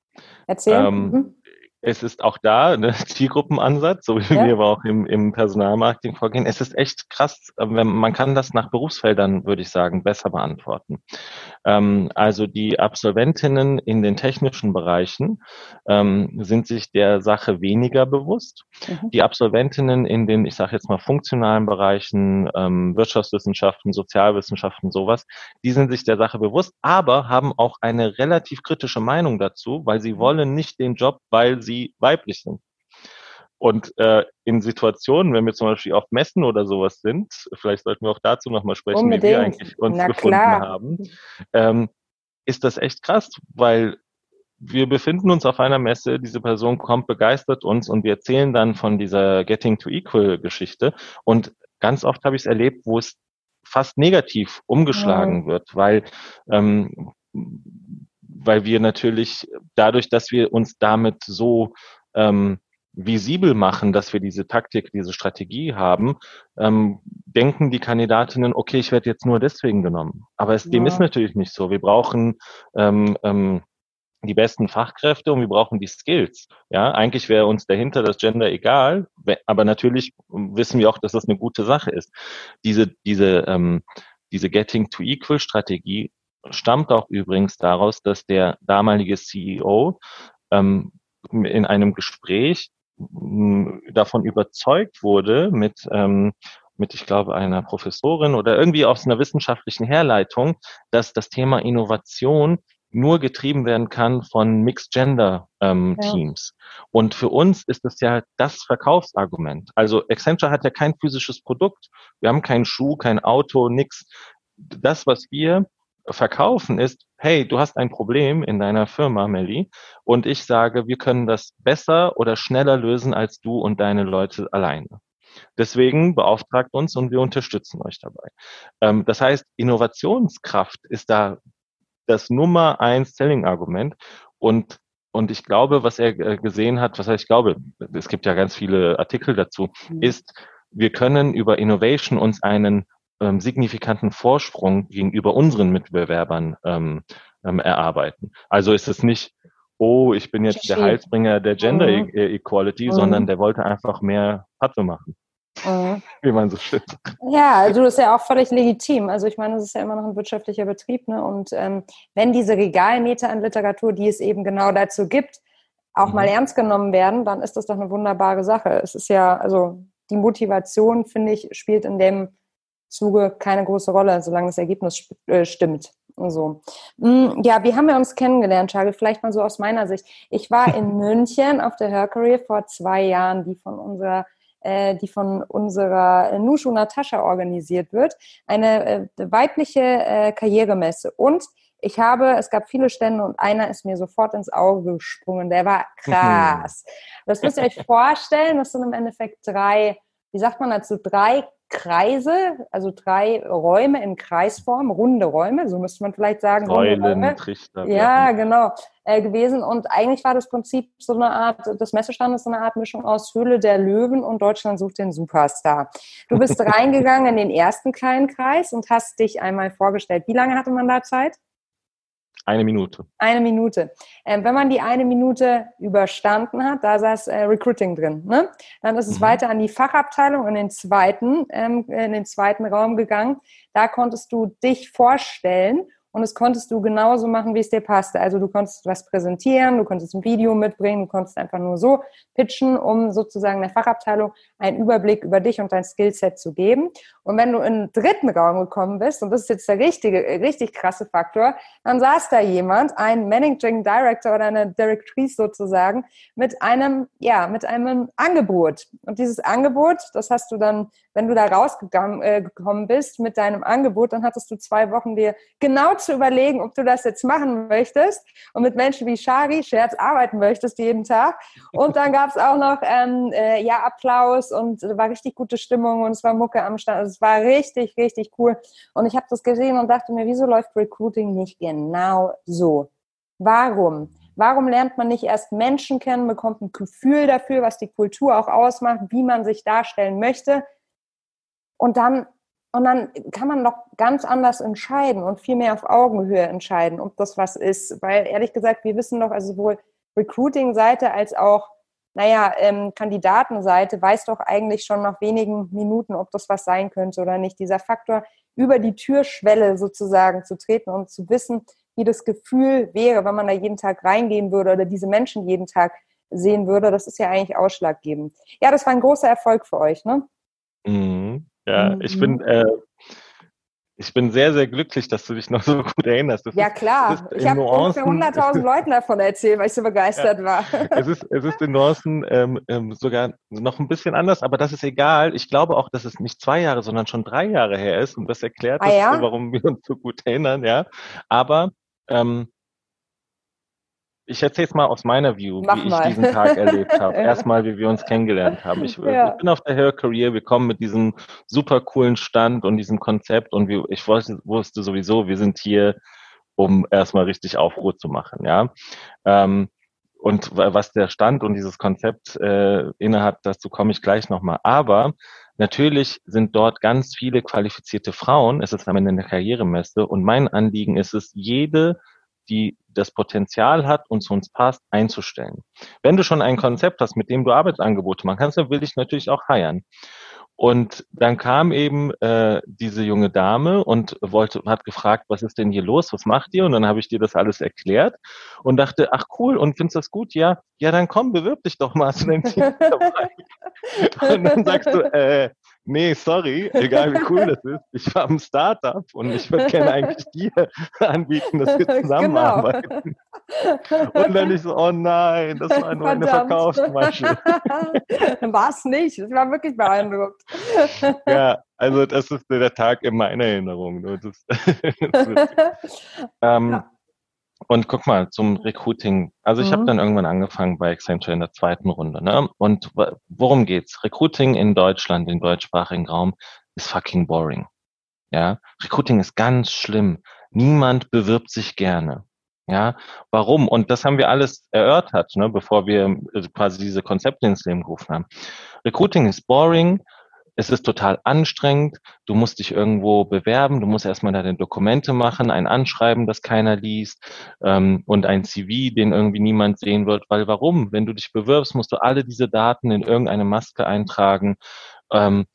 A: Erzähl. Ähm,
B: mhm es ist auch da ein Zielgruppenansatz, so wie ja. wir aber auch im, im Personalmarketing vorgehen. Es ist echt krass. Wenn, man kann das nach Berufsfeldern, würde ich sagen, besser beantworten. Ähm, also die Absolventinnen in den technischen Bereichen ähm, sind sich der Sache weniger bewusst. Mhm. Die Absolventinnen in den, ich sage jetzt mal, funktionalen Bereichen, ähm, Wirtschaftswissenschaften, Sozialwissenschaften, sowas, die sind sich der Sache bewusst, aber haben auch eine relativ kritische Meinung dazu, weil sie mhm. wollen nicht den Job, weil sie sie weiblich sind. Und äh, in Situationen, wenn wir zum Beispiel auf Messen oder sowas sind, vielleicht sollten wir auch dazu nochmal sprechen, Unbedingt. wie wir eigentlich uns Na, gefunden klar. haben, ähm, ist das echt krass, weil wir befinden uns auf einer Messe, diese Person kommt begeistert uns und wir erzählen dann von dieser Getting to Equal Geschichte. Und ganz oft habe ich es erlebt, wo es fast negativ umgeschlagen ja. wird, weil ähm, weil wir natürlich dadurch, dass wir uns damit so ähm, visibel machen, dass wir diese Taktik, diese Strategie haben, ähm, denken die Kandidatinnen, okay, ich werde jetzt nur deswegen genommen. Aber es, ja. dem ist natürlich nicht so. Wir brauchen ähm, ähm, die besten Fachkräfte und wir brauchen die Skills. Ja, eigentlich wäre uns dahinter das Gender egal, aber natürlich wissen wir auch, dass das eine gute Sache ist. Diese, diese, ähm, diese Getting to Equal Strategie stammt auch übrigens daraus, dass der damalige CEO ähm, in einem Gespräch davon überzeugt wurde mit, ähm, mit, ich glaube, einer Professorin oder irgendwie aus einer wissenschaftlichen Herleitung, dass das Thema Innovation nur getrieben werden kann von Mixed Gender ähm, ja. Teams. Und für uns ist das ja das Verkaufsargument. Also Accenture hat ja kein physisches Produkt. Wir haben keinen Schuh, kein Auto, nix. Das, was wir verkaufen ist, hey, du hast ein Problem in deiner Firma, Melly, und ich sage, wir können das besser oder schneller lösen als du und deine Leute alleine. Deswegen beauftragt uns und wir unterstützen euch dabei. Ähm, das heißt, Innovationskraft ist da das Nummer eins Selling-Argument und und ich glaube, was er äh, gesehen hat, was heißt, ich glaube, es gibt ja ganz viele Artikel dazu, mhm. ist, wir können über Innovation uns einen ähm, signifikanten Vorsprung gegenüber unseren Mitbewerbern ähm, ähm, erarbeiten. Also ist es nicht, oh, ich bin jetzt der Heilsbringer der Gender mhm. E-, Equality, mhm. sondern der wollte einfach mehr Patte machen. Mhm. Wie man so schön sagt.
A: Ja, also das ist ja auch völlig legitim. Also ich meine, es ist ja immer noch ein wirtschaftlicher Betrieb. Ne? Und ähm, wenn diese Regalmeter an Literatur, die es eben genau dazu gibt, auch mhm. mal ernst genommen werden, dann ist das doch eine wunderbare Sache. Es ist ja, also die Motivation, finde ich, spielt in dem Zuge keine große Rolle, solange das Ergebnis äh, stimmt. So. Mm, ja, wie haben wir uns kennengelernt, Charlie? Vielleicht mal so aus meiner Sicht. Ich war in München auf der Her vor zwei Jahren, die von unserer äh, die von unserer Nushu Natascha organisiert wird, eine äh, weibliche äh, Karrieremesse. Und ich habe, es gab viele Stände und einer ist mir sofort ins Auge gesprungen. Der war krass. Mhm. Das müsst ihr euch vorstellen. Das sind im Endeffekt drei, wie sagt man dazu, drei Kreise, also drei Räume in Kreisform, runde Räume, so müsste man vielleicht sagen.
B: Säulen, Trichter.
A: Ja, genau, äh, gewesen. Und eigentlich war das Prinzip so eine Art, das Messestand ist so eine Art Mischung aus Höhle der Löwen und Deutschland sucht den Superstar. Du bist reingegangen in den ersten kleinen Kreis und hast dich einmal vorgestellt. Wie lange hatte man da Zeit?
B: Eine Minute.
A: Eine Minute. Ähm, wenn man die eine Minute überstanden hat, da saß äh, Recruiting drin. Ne? Dann ist es mhm. weiter an die Fachabteilung in den zweiten, ähm, in den zweiten Raum gegangen. Da konntest du dich vorstellen und das konntest du genauso machen, wie es dir passte. Also du konntest was präsentieren, du konntest ein Video mitbringen, du konntest einfach nur so pitchen, um sozusagen der Fachabteilung einen Überblick über dich und dein Skillset zu geben. Und wenn du in den dritten Raum gekommen bist, und das ist jetzt der richtige, richtig krasse Faktor, dann saß da jemand, ein Managing Director oder eine Directrice sozusagen, mit einem, ja, mit einem Angebot. Und dieses Angebot, das hast du dann wenn du da rausgekommen äh, bist mit deinem Angebot, dann hattest du zwei Wochen dir genau zu überlegen, ob du das jetzt machen möchtest und mit Menschen wie Shari, Scherz, arbeiten möchtest jeden Tag. Und dann gab es auch noch ähm, äh, ja Applaus und war richtig gute Stimmung und es war Mucke am Stand. Also es war richtig, richtig cool. Und ich habe das gesehen und dachte mir, wieso läuft Recruiting nicht genau so? Warum? Warum lernt man nicht erst Menschen kennen, bekommt ein Gefühl dafür, was die Kultur auch ausmacht, wie man sich darstellen möchte? Und dann, und dann kann man doch ganz anders entscheiden und viel mehr auf Augenhöhe entscheiden, ob das was ist. Weil ehrlich gesagt, wir wissen doch, also sowohl Recruiting-Seite als auch, naja, ähm, Kandidatenseite weiß doch eigentlich schon nach wenigen Minuten, ob das was sein könnte oder nicht. Dieser Faktor, über die Türschwelle sozusagen zu treten und zu wissen, wie das Gefühl wäre, wenn man da jeden Tag reingehen würde oder diese Menschen jeden Tag sehen würde, das ist ja eigentlich ausschlaggebend. Ja, das war ein großer Erfolg für euch, ne?
B: Mhm. Ja, mhm. ich bin äh, ich bin sehr, sehr glücklich, dass du dich noch so gut erinnerst.
A: Das ja, ist, klar. ich habe ungefähr 100.000 Leuten davon erzählt, weil ich so begeistert ja. war.
B: Es ist, es ist in Nuancen ähm, ähm, sogar noch ein bisschen anders, aber das ist egal. Ich glaube auch, dass es nicht zwei Jahre, sondern schon drei Jahre her ist und das erklärt, ah, ja? warum wir uns so gut erinnern. Ja, Aber ähm, ich erzähle es mal aus meiner View, Mach wie mal. ich diesen Tag erlebt habe. Erstmal, wie wir uns kennengelernt haben. Ich, ja. ich, bin auf der Hair Career, wir kommen mit diesem super coolen Stand und diesem Konzept und wir, ich wusste, wusste sowieso, wir sind hier, um erstmal richtig Aufruhr zu machen, ja. Ähm, und was der Stand und dieses Konzept äh, innehat, dazu komme ich gleich nochmal. Aber natürlich sind dort ganz viele qualifizierte Frauen. Es ist am Ende eine Karrieremesse und mein Anliegen ist es, jede die das Potenzial hat und zu uns passt, einzustellen. Wenn du schon ein Konzept hast, mit dem du Arbeitsangebote machen kannst, dann will ich natürlich auch heiern. Und dann kam eben äh, diese junge Dame und wollte, hat gefragt, was ist denn hier los, was macht ihr? Und dann habe ich dir das alles erklärt und dachte, ach cool, und findest das gut? Ja, ja, dann komm, bewirb dich doch mal, du dein Team und dann sagst du, äh, nee, sorry, egal wie cool das ist, ich war im Startup und ich würde gerne eigentlich dir anbieten, dass wir genau. zusammenarbeiten. Genau. Und dann ich so, oh nein, das war nur Verdammt. eine Verkaufsmasche.
A: war es nicht, das war wirklich beeindruckt.
B: ja, also das ist der Tag in meiner Erinnerung. Das, das ähm, ja. Und guck mal, zum Recruiting. Also ich mhm. habe dann irgendwann angefangen bei Accenture in der zweiten Runde. Ne? Und worum geht's? Recruiting in Deutschland, im deutschsprachigen Raum, ist fucking boring. Ja, Recruiting ist ganz schlimm. Niemand bewirbt sich gerne. Ja, warum? Und das haben wir alles erörtert, ne, bevor wir äh, quasi diese Konzepte ins Leben gerufen haben. Recruiting ist boring es ist total anstrengend. Du musst dich irgendwo bewerben. Du musst erstmal deine Dokumente machen, ein Anschreiben, das keiner liest ähm, und ein CV, den irgendwie niemand sehen wird. Weil warum? Wenn du dich bewirbst, musst du alle diese Daten in irgendeine Maske eintragen. Ähm,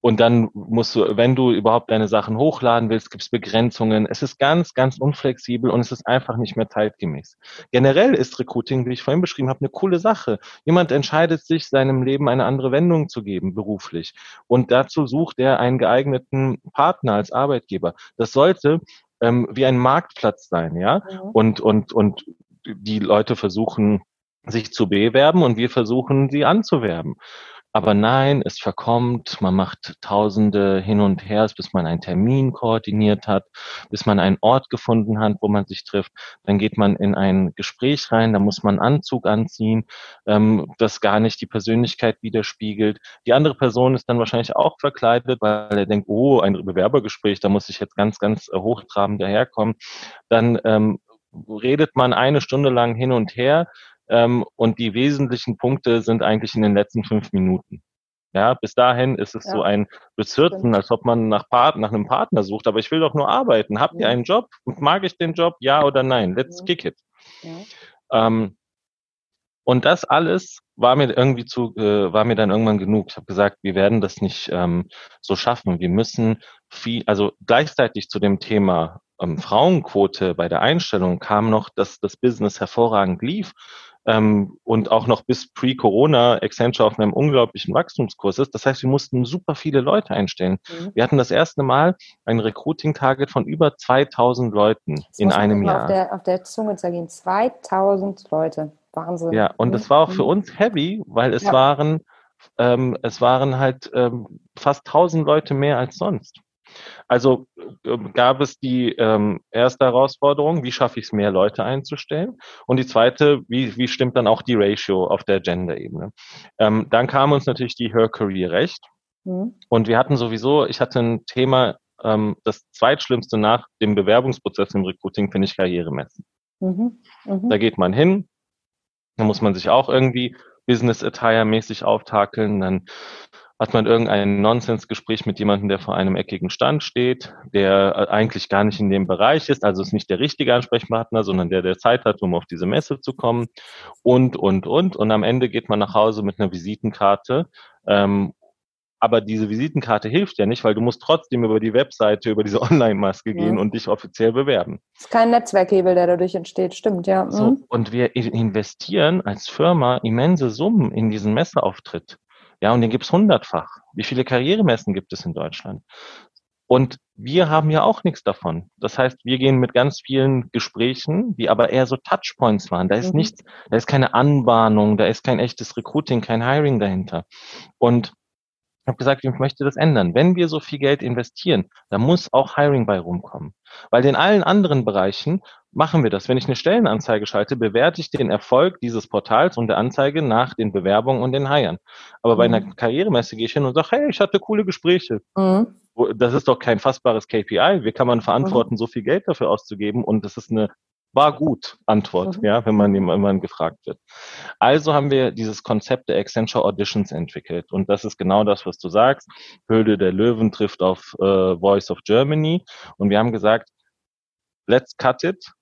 B: und dann musst du, wenn du überhaupt deine Sachen hochladen willst, gibt es Begrenzungen. Es ist ganz, ganz unflexibel und es ist einfach nicht mehr zeitgemäß. Generell ist Recruiting, wie ich vorhin beschrieben habe, eine coole Sache. Jemand entscheidet sich, seinem Leben eine andere Wendung zu geben, beruflich. Und dazu sucht er einen geeigneten Partner als Arbeitgeber. Das sollte ähm, wie ein Marktplatz sein, ja. Mhm. Und, und, und die Leute versuchen, sich zu bewerben und wir versuchen, sie anzuwerben. Aber nein, es verkommt, man macht Tausende hin und her, bis man einen Termin koordiniert hat, bis man einen Ort gefunden hat, wo man sich trifft. Dann geht man in ein Gespräch rein, da muss man Anzug anziehen, ähm, das gar nicht die Persönlichkeit widerspiegelt. Die andere Person ist dann wahrscheinlich auch verkleidet, weil er denkt, oh, ein Bewerbergespräch, da muss ich jetzt ganz, ganz hochtrabend daherkommen. Dann ähm, redet man eine Stunde lang hin und her, ähm, und die wesentlichen Punkte sind eigentlich in den letzten fünf Minuten. Ja, bis dahin ist es ja. so ein Bezirzen, als ob man nach, Part nach einem Partner sucht. Aber ich will doch nur arbeiten. Habt ja. ihr einen Job? Mag ich den Job? Ja oder nein? Let's ja. kick it. Ähm, und das alles war mir irgendwie zu, äh, war mir dann irgendwann genug. Ich habe gesagt, wir werden das nicht ähm, so schaffen. Wir müssen viel, also gleichzeitig zu dem Thema ähm, Frauenquote bei der Einstellung kam noch, dass das Business hervorragend lief ähm, und auch noch bis pre-Corona Accenture auf einem unglaublichen Wachstumskurs ist. Das heißt, wir mussten super viele Leute einstellen. Mhm. Wir hatten das erste Mal ein Recruiting-Target von über 2000 Leuten das in einem Jahr.
A: Auf der, auf der Zunge zergehen. 2000 Leute. Wahnsinn.
B: Ja, und mhm. das war auch für uns heavy, weil es ja. waren ähm, es waren halt ähm, fast 1000 Leute mehr als sonst. Also äh, gab es die ähm, erste Herausforderung, wie schaffe ich es, mehr Leute einzustellen? Und die zweite, wie, wie stimmt dann auch die Ratio auf der Gender-Ebene? Ähm, dann kam uns natürlich die Her Career Recht. Mhm. Und wir hatten sowieso, ich hatte ein Thema, ähm, das zweitschlimmste nach dem Bewerbungsprozess im Recruiting finde ich Karrieremessen. Mhm. Mhm. Da geht man hin, da muss man sich auch irgendwie Business Attire mäßig auftakeln, dann hat man irgendein Nonsensgespräch mit jemandem, der vor einem eckigen Stand steht, der äh, eigentlich gar nicht in dem Bereich ist, also ist nicht der richtige Ansprechpartner, sondern der, der Zeit hat, um auf diese Messe zu kommen und, und, und. Und am Ende geht man nach Hause mit einer Visitenkarte ähm, aber diese Visitenkarte hilft ja nicht, weil du musst trotzdem über die Webseite, über diese Online-Maske gehen ja. und dich offiziell bewerben.
A: Das ist kein Netzwerkhebel, der dadurch entsteht, stimmt, ja. Mhm.
B: So, und wir investieren als Firma immense Summen in diesen Messeauftritt. Ja, und den gibt's hundertfach. Wie viele Karrieremessen gibt es in Deutschland? Und wir haben ja auch nichts davon. Das heißt, wir gehen mit ganz vielen Gesprächen, die aber eher so Touchpoints waren. Da ist mhm. nichts, da ist keine Anbahnung, da ist kein echtes Recruiting, kein Hiring dahinter. Und ich habe gesagt, ich möchte das ändern. Wenn wir so viel Geld investieren, dann muss auch Hiring bei rumkommen. Weil in allen anderen Bereichen machen wir das. Wenn ich eine Stellenanzeige schalte, bewerte ich den Erfolg dieses Portals und der Anzeige nach den Bewerbungen und den Hiren. Aber mhm. bei einer mhm. Karrieremesse gehe ich hin und sage, hey, ich hatte coole Gespräche. Mhm. Das ist doch kein fassbares KPI. Wie kann man verantworten, mhm. so viel Geld dafür auszugeben? Und das ist eine war gut Antwort, mhm. ja, wenn man jemand gefragt wird. Also haben wir dieses Konzept der Accenture Auditions entwickelt und das ist genau das, was du sagst. Höhle der Löwen trifft auf äh, Voice of Germany und wir haben gesagt, let's cut it.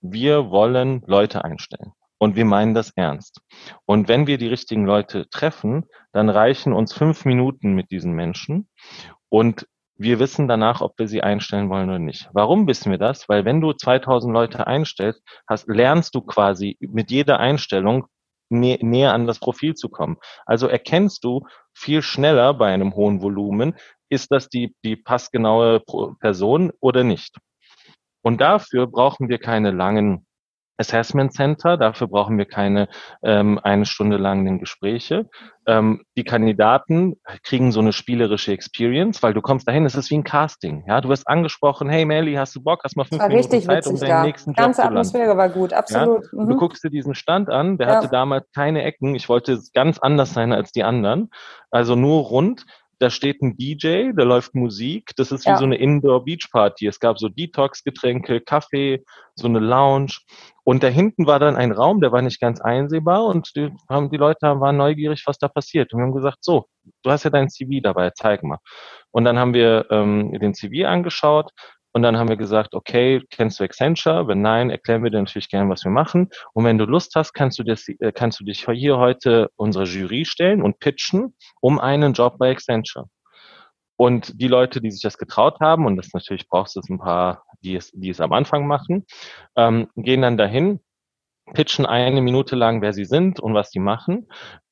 B: Wir wollen Leute einstellen. Und wir meinen das ernst. Und wenn wir die richtigen Leute treffen, dann reichen uns fünf Minuten mit diesen Menschen. Und wir wissen danach, ob wir sie einstellen wollen oder nicht. Warum wissen wir das? Weil wenn du 2000 Leute einstellst, hast, lernst du quasi mit jeder Einstellung nä näher an das Profil zu kommen. Also erkennst du viel schneller bei einem hohen Volumen, ist das die, die passgenaue Person oder nicht. Und dafür brauchen wir keine langen Assessment Center. Dafür brauchen wir keine ähm, eine Stunde langen Gespräche. Ähm, die Kandidaten kriegen so eine spielerische Experience, weil du kommst dahin, es ist wie ein Casting. Ja, du wirst angesprochen, hey Melly, hast du Bock, hast mal fünf Minuten
A: richtig Zeit, um deinen ja. nächsten Job Ganze zu Atmosphäre war gut, absolut.
B: Ja? Mhm. Du guckst dir diesen Stand an, der ja. hatte damals keine Ecken. Ich wollte ganz anders sein als die anderen. Also nur rund da steht ein DJ, da läuft Musik. Das ist wie ja. so eine Indoor-Beach-Party. Es gab so Detox-Getränke, Kaffee, so eine Lounge. Und da hinten war dann ein Raum, der war nicht ganz einsehbar und die, haben, die Leute waren neugierig, was da passiert. Und wir haben gesagt, so, du hast ja dein CV dabei, zeig mal. Und dann haben wir ähm, den CV angeschaut und dann haben wir gesagt, okay, kennst du Accenture? Wenn nein, erklären wir dir natürlich gerne, was wir machen. Und wenn du Lust hast, kannst du, das, äh, kannst du dich hier heute unserer Jury stellen und pitchen um einen Job bei Accenture. Und die Leute, die sich das getraut haben, und das natürlich brauchst du ein paar, die es, die es am Anfang machen, ähm, gehen dann dahin, pitchen eine Minute lang, wer sie sind und was sie machen.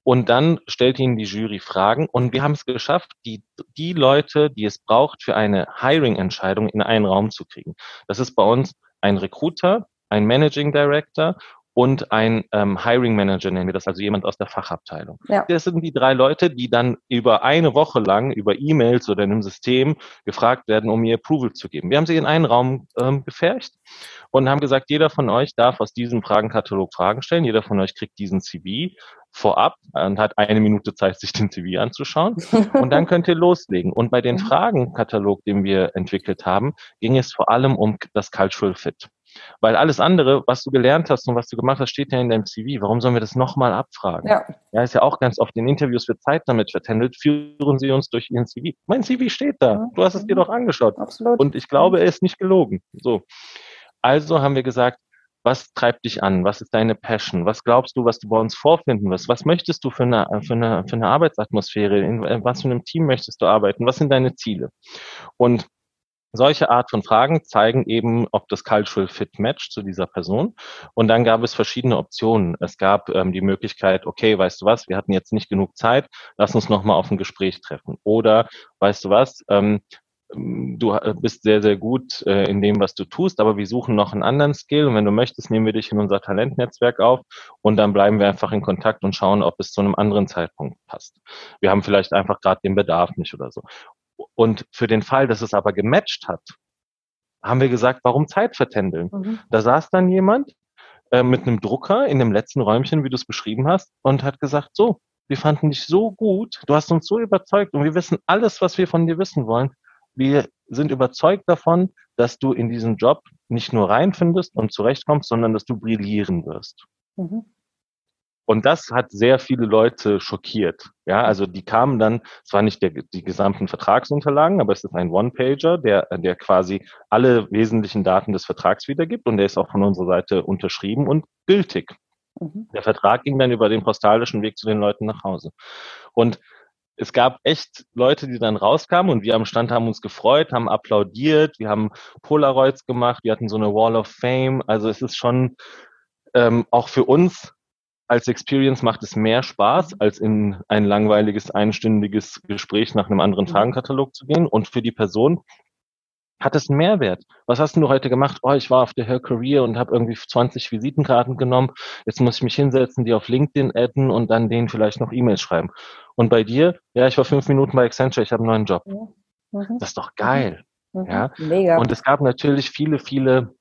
B: Und dann stellt ihnen die Jury Fragen. Und wir haben es geschafft, die, die Leute, die es braucht, für eine Hiring-Entscheidung in einen Raum zu kriegen. Das ist bei uns ein Recruiter, ein Managing Director und ein ähm, Hiring Manager nennen wir das, also jemand aus der Fachabteilung. Ja. Das sind die drei Leute, die dann über eine Woche lang über E-Mails oder in einem System gefragt werden, um ihr Approval zu geben. Wir haben sie in einen Raum ähm, gefercht und haben gesagt, jeder von euch darf aus diesem Fragenkatalog Fragen stellen, jeder von euch kriegt diesen CV vorab und hat eine Minute Zeit, sich den CV anzuschauen. Und dann könnt ihr loslegen. Und bei den Fragenkatalog, den wir entwickelt haben, ging es vor allem um das Cultural Fit. Weil alles andere, was du gelernt hast und was du gemacht hast, steht ja in deinem CV. Warum sollen wir das nochmal abfragen? Ja. ja, ist ja auch ganz oft in Interviews für Zeit damit vertändelt. Führen Sie uns durch Ihren CV. Mein CV steht da. Du hast es dir doch angeschaut. Absolut. Und ich glaube, er ist nicht gelogen. So. Also haben wir gesagt, was treibt dich an? Was ist deine Passion? Was glaubst du, was du bei uns vorfinden wirst? Was möchtest du für eine, für eine, für eine Arbeitsatmosphäre? In was für einem Team möchtest du arbeiten? Was sind deine Ziele? Und solche Art von Fragen zeigen eben, ob das Cultural Fit matcht zu dieser Person. Und dann gab es verschiedene Optionen. Es gab ähm, die Möglichkeit, okay, weißt du was, wir hatten jetzt nicht genug Zeit, lass uns nochmal auf ein Gespräch treffen. Oder, weißt du was, ähm, du äh, bist sehr, sehr gut äh, in dem, was du tust, aber wir suchen noch einen anderen Skill und wenn du möchtest, nehmen wir dich in unser Talentnetzwerk auf und dann bleiben wir einfach in Kontakt und schauen, ob es zu einem anderen Zeitpunkt passt. Wir haben vielleicht einfach gerade den Bedarf nicht oder so. Und für den Fall, dass es aber gematcht hat, haben wir gesagt, warum Zeit vertändeln? Mhm. Da saß dann jemand äh, mit einem Drucker in dem letzten Räumchen, wie du es beschrieben hast, und hat gesagt, so, wir fanden dich so gut, du hast uns so überzeugt und wir wissen alles, was wir von dir wissen wollen. Wir sind überzeugt davon, dass du in diesen Job nicht nur reinfindest und zurechtkommst, sondern dass du brillieren wirst. Mhm. Und das hat sehr viele Leute schockiert. Ja, also die kamen dann, es war nicht der, die gesamten Vertragsunterlagen, aber es ist ein One-Pager, der, der quasi alle wesentlichen Daten des Vertrags wiedergibt und der ist auch von unserer Seite unterschrieben und gültig. Mhm. Der Vertrag ging dann über den postalischen Weg zu den Leuten nach Hause. Und es gab echt Leute, die dann rauskamen und wir am Stand haben uns gefreut, haben applaudiert, wir haben Polaroids gemacht, wir hatten so eine Wall of Fame. Also es ist schon ähm, auch für uns als Experience macht es mehr Spaß, als in ein langweiliges, einstündiges Gespräch nach einem anderen Fragenkatalog zu gehen. Und für die Person hat es einen Mehrwert. Was hast du heute gemacht? Oh, ich war auf der Her Career und habe irgendwie 20 Visitenkarten genommen. Jetzt muss ich mich hinsetzen, die auf LinkedIn adden und dann denen vielleicht noch E-Mails schreiben. Und bei dir, ja, ich war fünf Minuten bei Accenture, ich habe einen neuen Job. Mhm. Das ist doch geil. Mhm. Ja. Mega. Und es gab natürlich viele, viele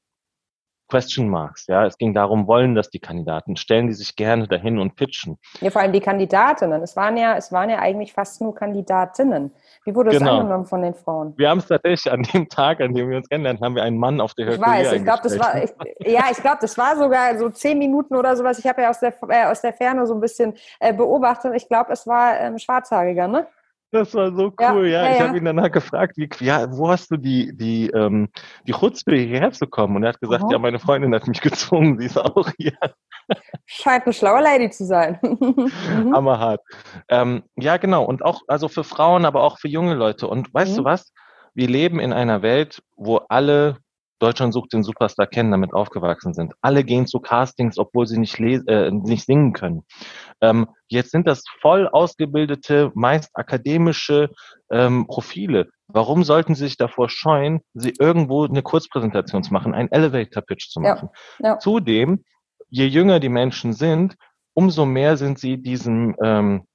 B: Question Marks. Ja, es ging darum, wollen das die Kandidaten, stellen die sich gerne dahin und pitchen.
A: Ja, vor allem die Kandidatinnen. Es waren ja, es waren ja eigentlich fast nur Kandidatinnen. Wie wurde es genau. angenommen von den Frauen?
B: Wir haben es tatsächlich an dem Tag, an dem wir uns kennenlernen, haben wir einen Mann auf der
A: Höhe. Ich weiß, ich glaube, das war, ich, ja, ich glaube, das war sogar so zehn Minuten oder sowas. Ich habe ja aus der, äh, aus der Ferne so ein bisschen äh, beobachtet. Ich glaube, es war ähm, Schwarzhaariger, ne?
B: Das war so cool, ja. ja. ja ich habe ihn danach gefragt, wie, ja, wo hast du die, die, ähm, die Chutzpe hierher zu kommen? Und er hat gesagt, Aha. ja, meine Freundin hat mich gezwungen, sie ist auch hier.
A: Scheint eine schlaue Lady zu sein.
B: Mhm. Hammerhart. Ähm, ja, genau. Und auch, also für Frauen, aber auch für junge Leute. Und weißt mhm. du was? Wir leben in einer Welt, wo alle Deutschland sucht den Superstar kennen, damit aufgewachsen sind. Alle gehen zu Castings, obwohl sie nicht, äh, nicht singen können. Ähm, jetzt sind das voll ausgebildete, meist akademische ähm, Profile. Warum sollten sie sich davor scheuen, sie irgendwo eine Kurzpräsentation zu machen, einen Elevator-Pitch zu machen? Ja, ja. Zudem, je jünger die Menschen sind, umso mehr sind sie diesem ähm,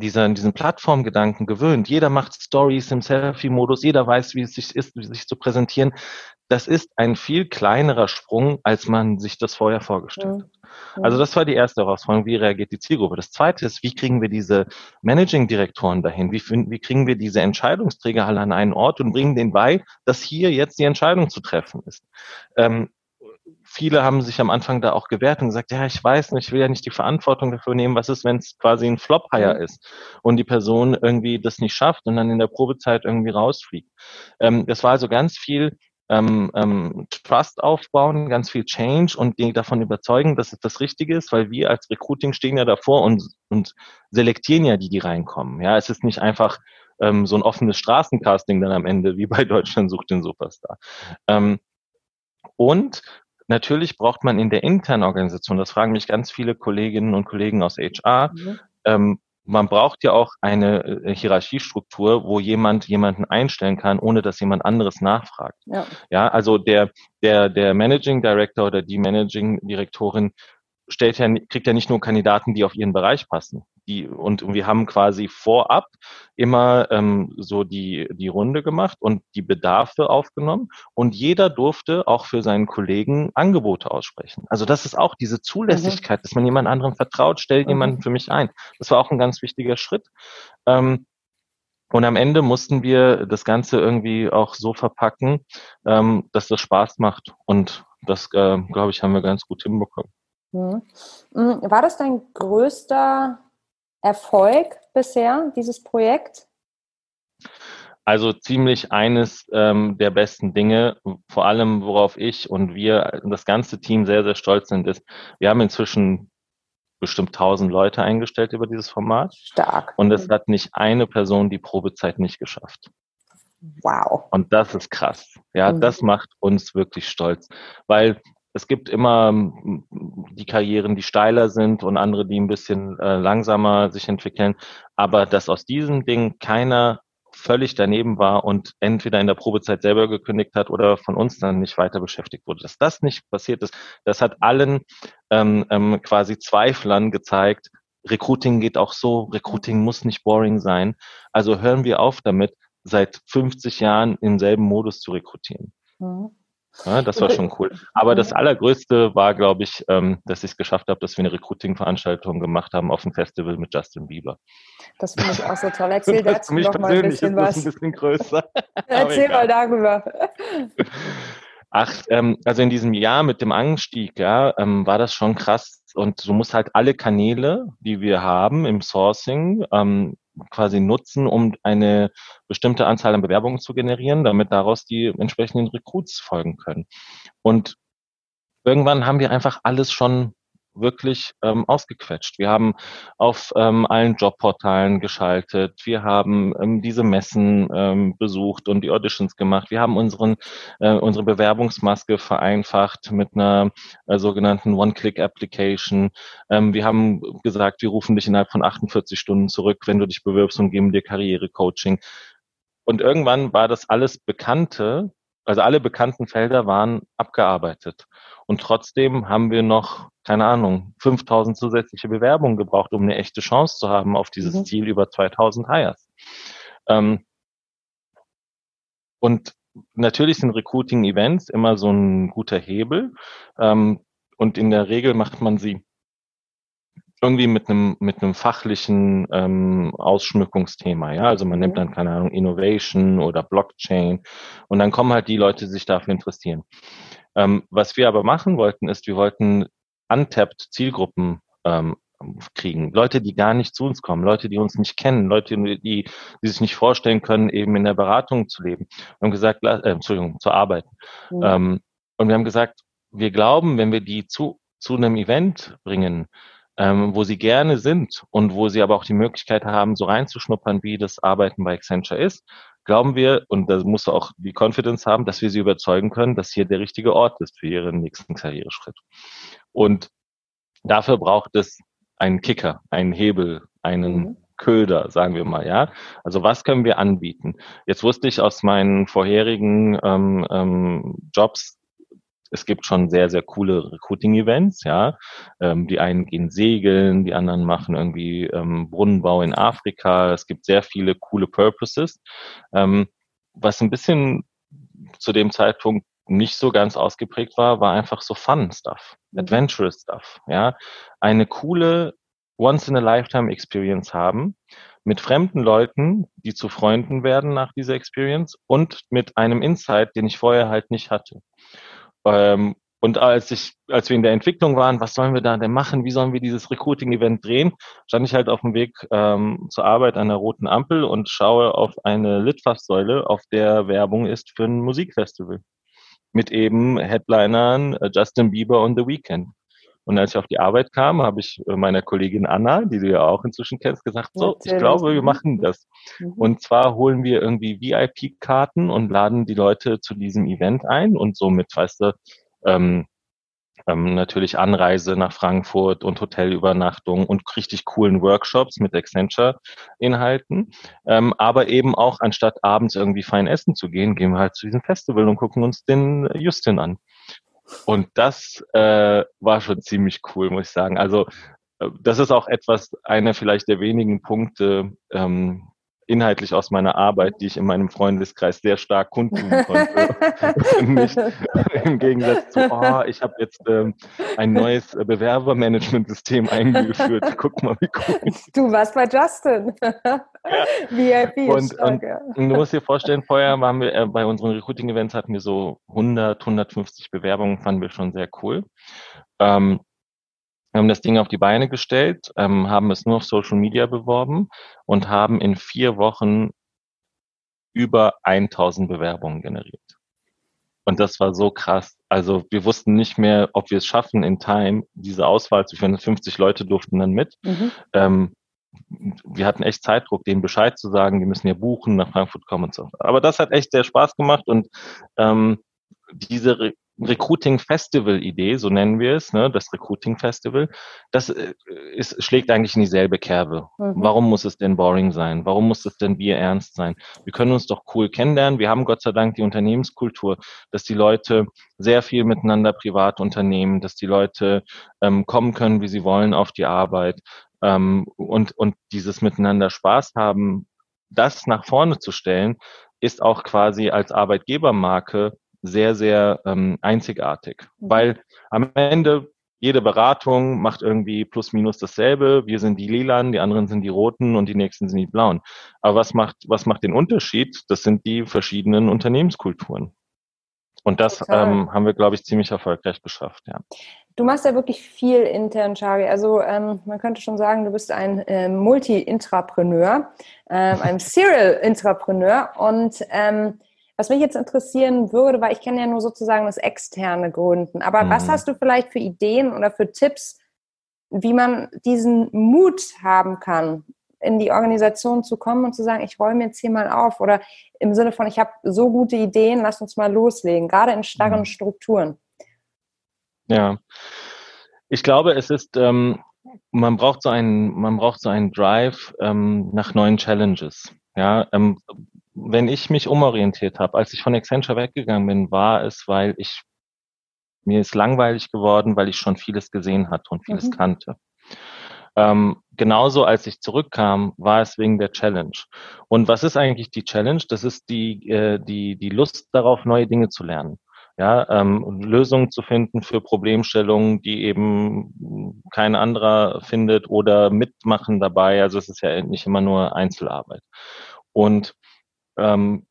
B: dieser, diesen Plattformgedanken gewöhnt. Jeder macht Stories im Selfie-Modus, jeder weiß, wie es sich ist, sich zu präsentieren das ist ein viel kleinerer Sprung, als man sich das vorher vorgestellt hat. Also das war die erste Herausforderung, wie reagiert die Zielgruppe. Das zweite ist, wie kriegen wir diese Managing-Direktoren dahin? Wie, wie kriegen wir diese Entscheidungsträger alle an einen Ort und bringen denen bei, dass hier jetzt die Entscheidung zu treffen ist? Ähm, viele haben sich am Anfang da auch gewehrt und gesagt, ja, ich weiß nicht, ich will ja nicht die Verantwortung dafür nehmen, was ist, wenn es quasi ein Flop-Hire mhm. ist und die Person irgendwie das nicht schafft und dann in der Probezeit irgendwie rausfliegt. Ähm, das war also ganz viel ähm, ähm, Trust aufbauen, ganz viel Change und die davon überzeugen, dass es das Richtige ist, weil wir als Recruiting stehen ja davor und, und selektieren ja die, die reinkommen. Ja, es ist nicht einfach ähm, so ein offenes Straßencasting dann am Ende, wie bei Deutschland sucht den Superstar. Ähm, und natürlich braucht man in der internen Organisation, das fragen mich ganz viele Kolleginnen und Kollegen aus HR, mhm. ähm, man braucht ja auch eine äh, Hierarchiestruktur, wo jemand jemanden einstellen kann, ohne dass jemand anderes nachfragt. Ja, ja also der, der, der Managing Director oder die Managing Direktorin stellt ja, kriegt ja nicht nur Kandidaten, die auf ihren Bereich passen. Die, und wir haben quasi vorab immer ähm, so die, die Runde gemacht und die Bedarfe aufgenommen und jeder durfte auch für seinen Kollegen Angebote aussprechen. Also das ist auch diese Zulässigkeit, mhm. dass man jemand anderem vertraut, stellt mhm. jemanden für mich ein. Das war auch ein ganz wichtiger Schritt. Ähm, und am Ende mussten wir das Ganze irgendwie auch so verpacken, ähm, dass das Spaß macht. Und das, äh, glaube ich, haben wir ganz gut hinbekommen.
A: Mhm. Mhm. War das dein größter Erfolg bisher, dieses Projekt?
B: Also ziemlich eines ähm, der besten Dinge, vor allem worauf ich und wir, das ganze Team sehr, sehr stolz sind, ist, wir haben inzwischen bestimmt 1000 Leute eingestellt über dieses Format.
A: Stark.
B: Und es hat nicht eine Person die Probezeit nicht geschafft.
A: Wow.
B: Und das ist krass. Ja, mhm. das macht uns wirklich stolz, weil es gibt immer ähm, die Karrieren, die steiler sind und andere, die ein bisschen äh, langsamer sich entwickeln. Aber dass aus diesem Ding keiner völlig daneben war und entweder in der Probezeit selber gekündigt hat oder von uns dann nicht weiter beschäftigt wurde. Dass das nicht passiert ist, das hat allen ähm, ähm, quasi Zweiflern gezeigt, Recruiting geht auch so, Recruiting muss nicht boring sein. Also hören wir auf damit, seit 50 Jahren im selben Modus zu rekrutieren. Mhm. Ja, das war schon cool. Aber das Allergrößte war, glaube ich, ähm, dass ich es geschafft habe, dass wir eine Recruiting-Veranstaltung gemacht haben auf dem Festival mit Justin Bieber.
A: Das finde ich auch so toll. Erzähl dazu noch mal ein bisschen was.
B: ein bisschen größer.
A: Erzähl mal darüber.
B: Ach, ähm, also in diesem Jahr mit dem Anstieg, ja, ähm, war das schon krass. Und du musst halt alle Kanäle, die wir haben im Sourcing, ähm, quasi nutzen, um eine bestimmte Anzahl an Bewerbungen zu generieren, damit daraus die entsprechenden Recruits folgen können. Und irgendwann haben wir einfach alles schon wirklich ähm, ausgequetscht. Wir haben auf ähm, allen Jobportalen geschaltet. Wir haben ähm, diese Messen ähm, besucht und die Auditions gemacht. Wir haben unseren, äh, unsere Bewerbungsmaske vereinfacht mit einer äh, sogenannten One-Click-Application. Ähm, wir haben gesagt, wir rufen dich innerhalb von 48 Stunden zurück, wenn du dich bewirbst und geben dir Karrierecoaching. Und irgendwann war das alles Bekannte, also alle bekannten Felder waren abgearbeitet. Und trotzdem haben wir noch, keine Ahnung, 5000 zusätzliche Bewerbungen gebraucht, um eine echte Chance zu haben auf dieses mhm. Ziel über 2000 Hires. Ähm, und natürlich sind Recruiting-Events immer so ein guter Hebel. Ähm, und in der Regel macht man sie irgendwie mit einem mit einem fachlichen ähm, Ausschmückungsthema, ja. Also man nimmt mhm. dann keine Ahnung Innovation oder Blockchain und dann kommen halt die Leute, die sich dafür interessieren. Ähm, was wir aber machen wollten, ist, wir wollten untapped Zielgruppen ähm, kriegen. Leute, die gar nicht zu uns kommen, Leute, die uns nicht kennen, Leute, die, die sich nicht vorstellen können, eben in der Beratung zu leben. Wir haben gesagt, äh, Entschuldigung, zu arbeiten. Mhm. Ähm, und wir haben gesagt, wir glauben, wenn wir die zu, zu einem Event bringen, ähm, wo sie gerne sind und wo sie aber auch die Möglichkeit haben, so reinzuschnuppern, wie das Arbeiten bei Accenture ist, glauben wir, und da musst du auch die Confidence haben, dass wir sie überzeugen können, dass hier der richtige Ort ist für ihren nächsten Karriereschritt. Und dafür braucht es einen Kicker, einen Hebel, einen mhm. Köder, sagen wir mal, ja. Also was können wir anbieten? Jetzt wusste ich aus meinen vorherigen ähm, ähm, Jobs, es gibt schon sehr, sehr coole Recruiting-Events, ja. Ähm, die einen gehen segeln, die anderen machen irgendwie ähm, Brunnenbau in Afrika. Es gibt sehr viele coole Purposes. Ähm, was ein bisschen zu dem Zeitpunkt nicht so ganz ausgeprägt war, war einfach so Fun Stuff, mhm. Adventurous Stuff, ja. Eine coole Once-in-a-Lifetime-Experience haben mit fremden Leuten, die zu Freunden werden nach dieser Experience und mit einem Insight, den ich vorher halt nicht hatte. Ähm, und als ich, als wir in der Entwicklung waren, was sollen wir da denn machen? Wie sollen wir dieses Recruiting-Event drehen? Stand ich halt auf dem Weg ähm, zur Arbeit an der roten Ampel und schaue auf eine Litfaßsäule, auf der Werbung ist für ein Musikfestival. Mit eben Headlinern äh, Justin Bieber und The Weeknd. Und als ich auf die Arbeit kam, habe ich äh, meiner Kollegin Anna, die du ja auch inzwischen kennst, gesagt, so, ich glaube, wir machen das. Mhm. Und zwar holen wir irgendwie VIP-Karten und laden die Leute zu diesem Event ein und somit, weißt du, ähm, ähm, natürlich Anreise nach Frankfurt und Hotelübernachtung und richtig coolen Workshops mit Accenture-Inhalten. Ähm, aber eben auch anstatt abends irgendwie fein essen zu gehen, gehen wir halt zu diesem Festival und gucken uns den Justin an. Und das äh, war schon ziemlich cool, muss ich sagen. Also äh, das ist auch etwas, einer vielleicht der wenigen Punkte ähm, inhaltlich aus meiner Arbeit, die ich in meinem Freundeskreis sehr stark kundtun konnte. Nicht im Gegensatz zu, oh, ich habe jetzt ähm, ein neues Bewerbermanagementsystem eingeführt. Guck mal, wie cool.
A: Du warst bei Justin. VIP.
B: Und, und, und, du musst dir vorstellen, vorher waren wir äh, bei unseren Recruiting-Events hatten wir so 100, 150 Bewerbungen, fanden wir schon sehr cool. Ähm, wir haben das Ding auf die Beine gestellt, ähm, haben es nur auf Social Media beworben und haben in vier Wochen über 1000 Bewerbungen generiert. Und das war so krass. Also wir wussten nicht mehr, ob wir es schaffen in Time, diese Auswahl zu führen. 50 Leute durften dann mit. Mhm. Ähm, wir hatten echt Zeitdruck, denen Bescheid zu sagen, die müssen ja buchen, nach Frankfurt kommen und so. Aber das hat echt sehr Spaß gemacht und ähm, diese Recruiting Festival Idee, so nennen wir es, ne, das Recruiting Festival, das äh, ist, schlägt eigentlich in dieselbe Kerbe. Mhm. Warum muss es denn boring sein? Warum muss es denn Bier ernst sein? Wir können uns doch cool kennenlernen. Wir haben Gott sei Dank die Unternehmenskultur, dass die Leute sehr viel miteinander privat unternehmen, dass die Leute ähm, kommen können, wie sie wollen, auf die Arbeit ähm, und, und dieses Miteinander Spaß haben, das nach vorne zu stellen, ist auch quasi als Arbeitgebermarke sehr, sehr ähm, einzigartig, mhm. weil am Ende jede Beratung macht irgendwie plus minus dasselbe. Wir sind die Lilanen, die anderen sind die Roten und die nächsten sind die Blauen. Aber was macht, was macht den Unterschied? Das sind die verschiedenen Unternehmenskulturen. Und das ähm, haben wir, glaube ich, ziemlich erfolgreich geschafft, ja.
A: Du machst ja wirklich viel intern, Chari. Also ähm, man könnte schon sagen, du bist ein äh, Multi-Intrapreneur, ähm, ein Serial-Intrapreneur und ähm, was mich jetzt interessieren würde, weil ich kenne ja nur sozusagen das externe Gründen. Aber mhm. was hast du vielleicht für Ideen oder für Tipps, wie man diesen Mut haben kann, in die Organisation zu kommen und zu sagen, ich räume jetzt hier mal auf oder im Sinne von, ich habe so gute Ideen, lass uns mal loslegen, gerade in starren mhm. Strukturen.
B: Ja, ich glaube, es ist, ähm, man braucht so einen, man braucht so einen Drive ähm, nach neuen Challenges. Ja, ähm, wenn ich mich umorientiert habe, als ich von Accenture weggegangen bin, war es, weil ich mir ist langweilig geworden, weil ich schon vieles gesehen hatte und vieles mhm. kannte. Ähm, genauso als ich zurückkam, war es wegen der Challenge. Und was ist eigentlich die Challenge? Das ist die, äh, die, die Lust darauf, neue Dinge zu lernen. Ja, ähm, Lösungen zu finden für Problemstellungen, die eben kein anderer findet oder mitmachen dabei. Also es ist ja nicht immer nur Einzelarbeit. Und ähm,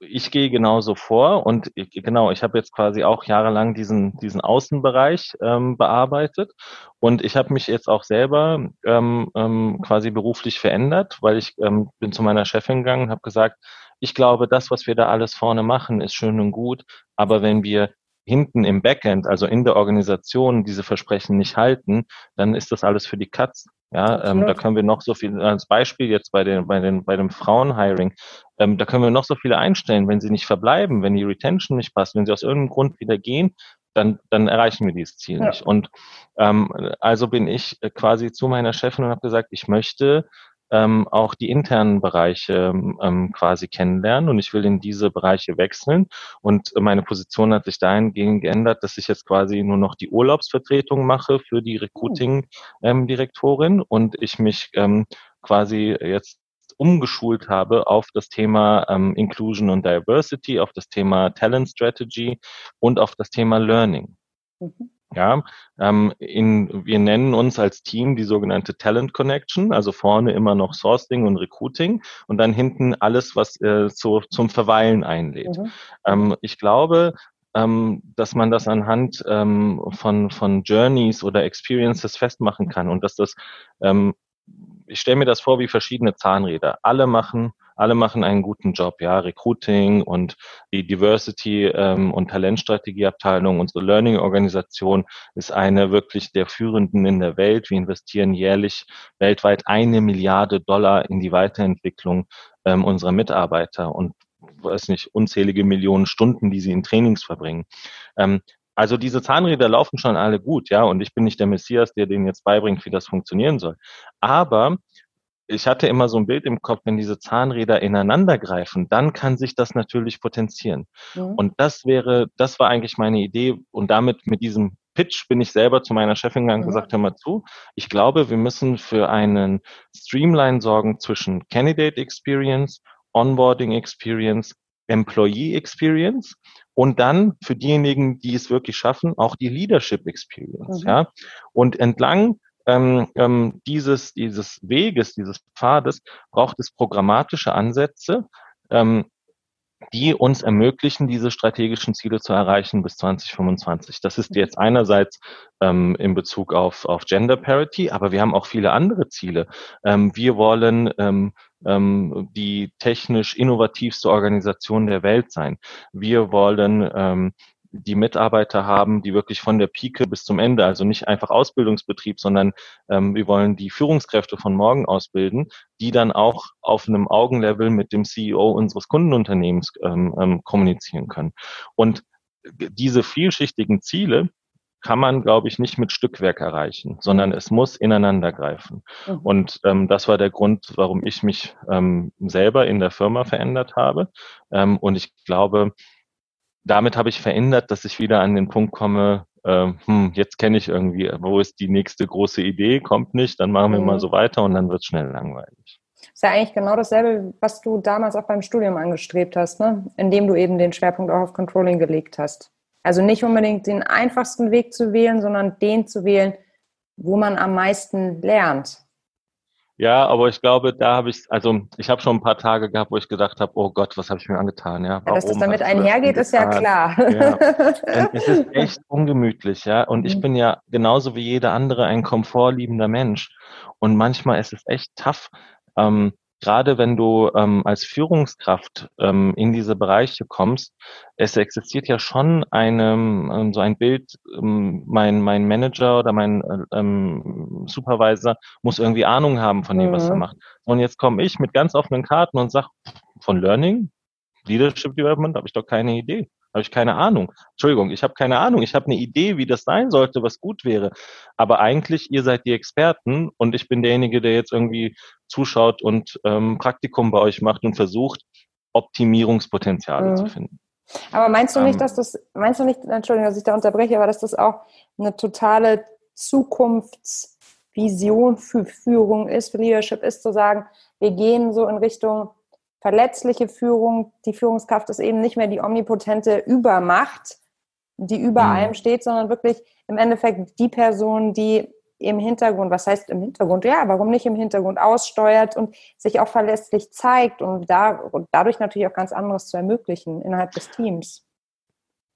B: ich gehe genauso vor und ich, genau, ich habe jetzt quasi auch jahrelang diesen, diesen Außenbereich ähm, bearbeitet und ich habe mich jetzt auch selber ähm, ähm, quasi beruflich verändert, weil ich ähm, bin zu meiner Chefin gegangen und habe gesagt, ich glaube, das, was wir da alles vorne machen, ist schön und gut, aber wenn wir hinten im Backend, also in der Organisation, diese Versprechen nicht halten, dann ist das alles für die Katz. Ja, ähm, da können wir noch so viel, als Beispiel jetzt bei den, bei den, bei dem Frauenhiring, ähm, da können wir noch so viele einstellen. Wenn sie nicht verbleiben, wenn die Retention nicht passt, wenn sie aus irgendeinem Grund wieder gehen, dann, dann erreichen wir dieses Ziel ja. nicht. Und ähm, also bin ich quasi zu meiner Chefin und habe gesagt, ich möchte ähm, auch die internen Bereiche ähm, quasi kennenlernen und ich will in diese Bereiche wechseln. Und meine Position hat sich dahingehend geändert, dass ich jetzt quasi nur noch die Urlaubsvertretung mache für die Recruiting-Direktorin ähm, und ich mich ähm, quasi jetzt umgeschult habe auf das Thema ähm, Inclusion und Diversity, auf das Thema Talent Strategy und auf das Thema Learning. Mhm. Ja, ähm, in, wir nennen uns als Team die sogenannte Talent Connection, also vorne immer noch Sourcing und Recruiting und dann hinten alles, was äh, zu, zum Verweilen einlädt. Mhm. Ähm, ich glaube, ähm, dass man das anhand ähm, von, von Journeys oder Experiences festmachen kann und dass das, ähm, ich stelle mir das vor wie verschiedene Zahnräder. Alle machen alle machen einen guten Job, ja, Recruiting und die Diversity ähm, und Talentstrategieabteilung, unsere Learning-Organisation ist eine wirklich der führenden in der Welt. Wir investieren jährlich weltweit eine Milliarde Dollar in die Weiterentwicklung ähm, unserer Mitarbeiter und weiß nicht, unzählige Millionen Stunden, die sie in Trainings verbringen. Ähm, also diese Zahnräder laufen schon alle gut, ja, und ich bin nicht der Messias, der denen jetzt beibringt, wie das funktionieren soll. Aber ich hatte immer so ein Bild im Kopf, wenn diese Zahnräder ineinander greifen, dann kann sich das natürlich potenzieren. Mhm. Und das wäre, das war eigentlich meine Idee. Und damit mit diesem Pitch bin ich selber zu meiner Chefin gegangen und gesagt, hör mal zu, ich glaube, wir müssen für einen Streamline sorgen zwischen Candidate Experience, Onboarding Experience, Employee Experience und dann für diejenigen, die es wirklich schaffen, auch die Leadership Experience. Mhm. Ja? Und entlang ähm, ähm, dieses, dieses Weges, dieses Pfades braucht es programmatische Ansätze, ähm, die uns ermöglichen, diese strategischen Ziele zu erreichen bis 2025. Das ist jetzt einerseits ähm, in Bezug auf, auf Gender Parity, aber wir haben auch viele andere Ziele. Ähm, wir wollen ähm, ähm, die technisch innovativste Organisation der Welt sein. Wir wollen ähm, die Mitarbeiter haben, die wirklich von der Pike bis zum Ende, also nicht einfach Ausbildungsbetrieb, sondern ähm, wir wollen die Führungskräfte von morgen ausbilden, die dann auch auf einem Augenlevel mit dem CEO unseres Kundenunternehmens ähm, ähm, kommunizieren können. Und diese vielschichtigen Ziele kann man, glaube ich, nicht mit Stückwerk erreichen, sondern es muss ineinander greifen. Mhm. Und ähm, das war der Grund, warum ich mich ähm, selber in der Firma verändert habe. Ähm, und ich glaube, damit habe ich verändert, dass ich wieder an den Punkt komme, äh, hm, jetzt kenne ich irgendwie, wo ist die nächste große Idee, kommt nicht, dann machen wir mhm. mal so weiter und dann wird es schnell langweilig.
A: Ist ja eigentlich genau dasselbe, was du damals auch beim Studium angestrebt hast, ne? indem du eben den Schwerpunkt auch auf Controlling gelegt hast. Also nicht unbedingt den einfachsten Weg zu wählen, sondern den zu wählen, wo man am meisten lernt.
B: Ja, aber ich glaube, da habe ich, also ich habe schon ein paar Tage gehabt, wo ich gedacht habe, oh Gott, was habe ich mir angetan, ja.
A: ja dass das damit einhergeht, ist ja klar. Ja.
B: es ist echt ungemütlich, ja. Und ich mhm. bin ja genauso wie jeder andere ein komfortliebender Mensch. Und manchmal ist es echt tough, ähm, gerade wenn du ähm, als Führungskraft ähm, in diese Bereiche kommst, es existiert ja schon eine, ähm, so ein Bild, ähm, mein, mein Manager oder mein äh, ähm, Supervisor muss irgendwie Ahnung haben von dem, mhm. was er mhm. macht. Und jetzt komme ich mit ganz offenen Karten und sag von Learning, Leadership Development, habe ich doch keine Idee habe ich keine Ahnung. Entschuldigung, ich habe keine Ahnung. Ich habe eine Idee, wie das sein sollte, was gut wäre. Aber eigentlich, ihr seid die Experten und ich bin derjenige, der jetzt irgendwie zuschaut und ähm, Praktikum bei euch macht und versucht, Optimierungspotenziale mhm. zu finden.
A: Aber meinst du nicht, ähm, dass das, meinst du nicht, Entschuldigung, dass ich da unterbreche, aber dass das auch eine totale Zukunftsvision für Führung ist, für Leadership ist, zu sagen, wir gehen so in Richtung verletzliche Führung, die Führungskraft ist eben nicht mehr die omnipotente Übermacht, die über mhm. allem steht, sondern wirklich im Endeffekt die Person, die im Hintergrund, was heißt im Hintergrund? Ja, warum nicht im Hintergrund aussteuert und sich auch verlässlich zeigt und, da, und dadurch natürlich auch ganz anderes zu ermöglichen innerhalb des Teams.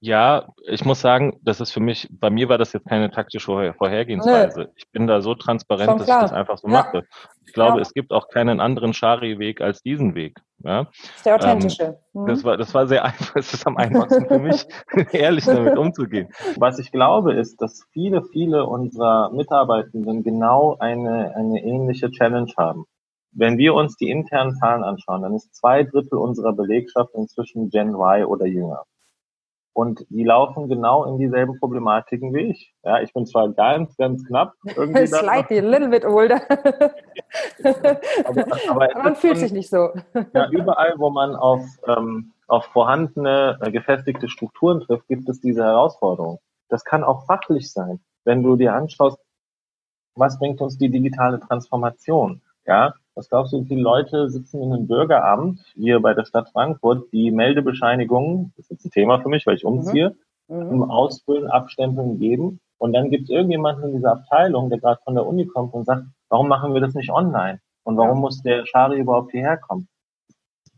B: Ja, ich muss sagen, das ist für mich, bei mir war das jetzt keine taktische Vorhergehensweise. Nö. Ich bin da so transparent, dass ich das einfach so ja. mache. Ich glaube, ja. es gibt auch keinen anderen Schari-Weg als diesen Weg. Ja? Das
A: ist der authentische. Ähm,
B: mhm. das, war, das war sehr einfach, es ist am einfachsten für mich, ehrlich damit umzugehen. Was ich glaube, ist, dass viele, viele unserer Mitarbeitenden genau eine, eine ähnliche Challenge haben. Wenn wir uns die internen Zahlen anschauen, dann ist zwei Drittel unserer Belegschaft inzwischen Gen Y oder jünger. Und die laufen genau in dieselben Problematiken wie ich. Ja, ich bin zwar ganz, ganz knapp.
A: Irgendwie Slightly, a little bit older. aber, aber man fühlt sich nicht so.
B: ja, überall, wo man auf, ähm, auf vorhandene, äh, gefestigte Strukturen trifft, gibt es diese Herausforderung. Das kann auch fachlich sein. Wenn du dir anschaust, was bringt uns die digitale Transformation? Ja, was glaubst du, wie viele Leute sitzen in einem Bürgeramt hier bei der Stadt Frankfurt, die Meldebescheinigungen, das ist jetzt ein Thema für mich, weil ich umziehe, mhm. im Ausfüllen, Abstempeln geben. Und dann gibt es irgendjemanden in dieser Abteilung, der gerade von der Uni kommt und sagt, warum machen wir das nicht online? Und warum muss der Schari überhaupt hierher kommen?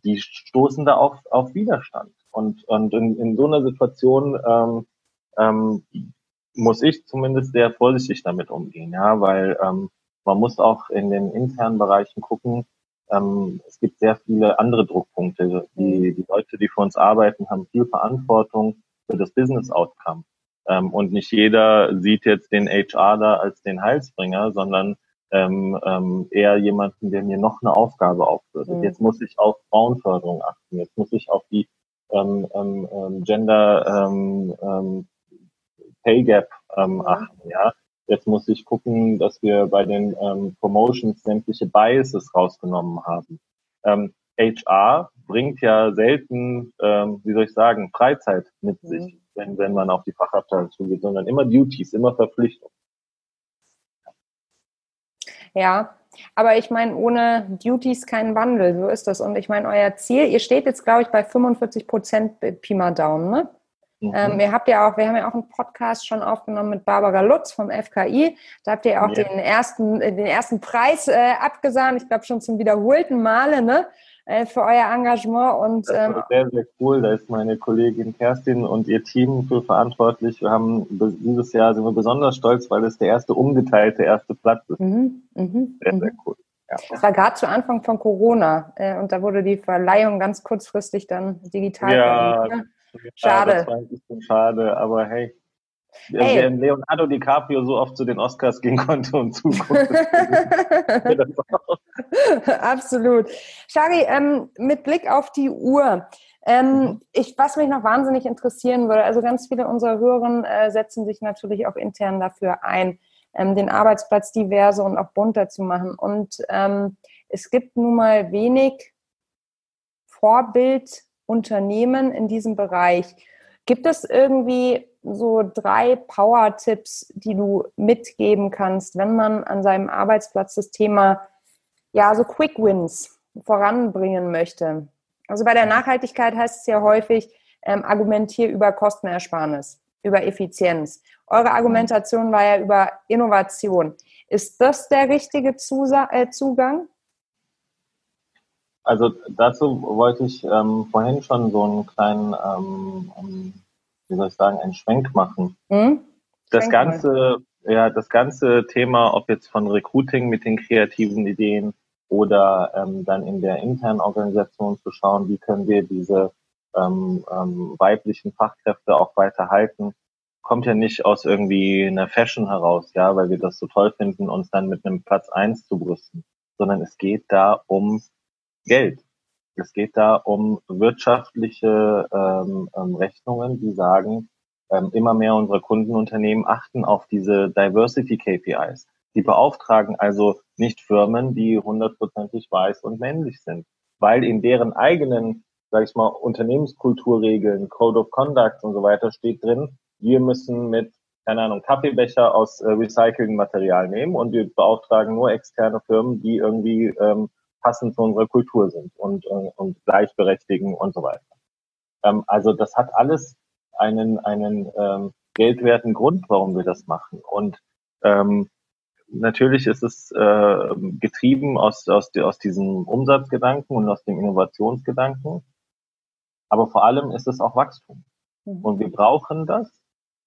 B: Die stoßen da auf, auf Widerstand. Und, und in, in so einer Situation ähm, ähm, muss ich zumindest sehr vorsichtig damit umgehen, ja, weil ähm, man muss auch in den internen Bereichen gucken. Ähm, es gibt sehr viele andere Druckpunkte. Die, die Leute, die für uns arbeiten, haben viel Verantwortung für das Business Outcome. Ähm, und nicht jeder sieht jetzt den HR da als den Heilsbringer, sondern ähm, ähm, eher jemanden, der mir noch eine Aufgabe aufbürdet. Mhm. Jetzt muss ich auf Frauenförderung achten. Jetzt muss ich auf die ähm, ähm, ähm Gender ähm, ähm, Pay Gap ähm, mhm. achten. Ja, Jetzt muss ich gucken, dass wir bei den ähm, Promotions sämtliche Biases rausgenommen haben. Ähm, HR bringt ja selten, ähm, wie soll ich sagen, Freizeit mit mhm. sich, wenn, wenn man auf die Fachabteilung zugeht, sondern immer Duties, immer Verpflichtungen.
A: Ja, aber ich meine, ohne Duties kein Wandel, so ist das. Und ich meine, euer Ziel, ihr steht jetzt, glaube ich, bei 45 Prozent Pi mal Daumen, ne? Mhm. Ähm, ihr habt ja auch, wir haben ja auch einen Podcast schon aufgenommen mit Barbara Lutz vom FKI. Da habt ihr auch ja. den ersten, äh, den ersten Preis äh, abgesahnt. Ich glaube schon zum wiederholten Male, ne? Äh, für euer Engagement und
B: das ähm, sehr, sehr cool. Da ist meine Kollegin Kerstin und ihr Team für verantwortlich. Wir haben dieses Jahr sind wir besonders stolz, weil es der erste umgeteilte erste Platz ist. Mhm, mh,
A: sehr, sehr mhm. cool. Ja. Das war gerade zu Anfang von Corona äh, und da wurde die Verleihung ganz kurzfristig dann digital.
B: Ja, ne? Schade. Das war ein bisschen schade, aber hey. hey. Während Leonardo DiCaprio so oft zu den Oscars gehen konnte und zuguckt.
A: Absolut. Shari, ähm, mit Blick auf die Uhr, Ähm, mhm. ich, was mich noch wahnsinnig interessieren würde, also ganz viele unserer Hörerinnen äh, setzen sich natürlich auch intern dafür ein, ähm, den Arbeitsplatz diverser und auch bunter zu machen. Und ähm, es gibt nun mal wenig Vorbildunternehmen in diesem Bereich. Gibt es irgendwie so drei Power-Tipps, die du mitgeben kannst, wenn man an seinem Arbeitsplatz das Thema, ja, so Quick Wins voranbringen möchte? Also bei der Nachhaltigkeit heißt es ja häufig, ähm, argumentier über Kostenersparnis, über Effizienz. Eure Argumentation war ja über Innovation. Ist das der richtige Zusa äh, Zugang?
B: Also dazu wollte ich ähm, vorhin schon so einen kleinen, ähm, wie soll ich sagen, einen Schwenk machen. Hm? Das Schwenk ganze, mal. ja, das ganze Thema, ob jetzt von Recruiting mit den kreativen Ideen oder ähm, dann in der internen Organisation zu schauen, wie können wir diese ähm, ähm, weiblichen Fachkräfte auch weiter halten, kommt ja nicht aus irgendwie einer Fashion heraus, ja, weil wir das so toll finden, uns dann mit einem Platz eins zu brüsten, sondern es geht da um Geld. Es geht da um wirtschaftliche ähm, ähm, Rechnungen, die sagen, ähm, immer mehr unserer Kundenunternehmen achten auf diese Diversity KPIs. Die beauftragen also nicht Firmen, die hundertprozentig weiß und männlich sind, weil in deren eigenen, sag ich mal, Unternehmenskulturregeln, Code of Conduct und so weiter steht drin, wir müssen mit, keine Ahnung, Kaffeebecher aus äh, recyceltem Material nehmen und wir beauftragen nur externe Firmen, die irgendwie ähm, passend zu unserer Kultur sind und, und, äh, und gleichberechtigen und so weiter. Ähm, also das hat alles einen, einen ähm, geldwerten Grund, warum wir das machen. Und ähm, natürlich ist es äh, getrieben aus, aus, aus diesem Umsatzgedanken und aus dem Innovationsgedanken. Aber vor allem ist es auch Wachstum. Mhm. Und wir brauchen das.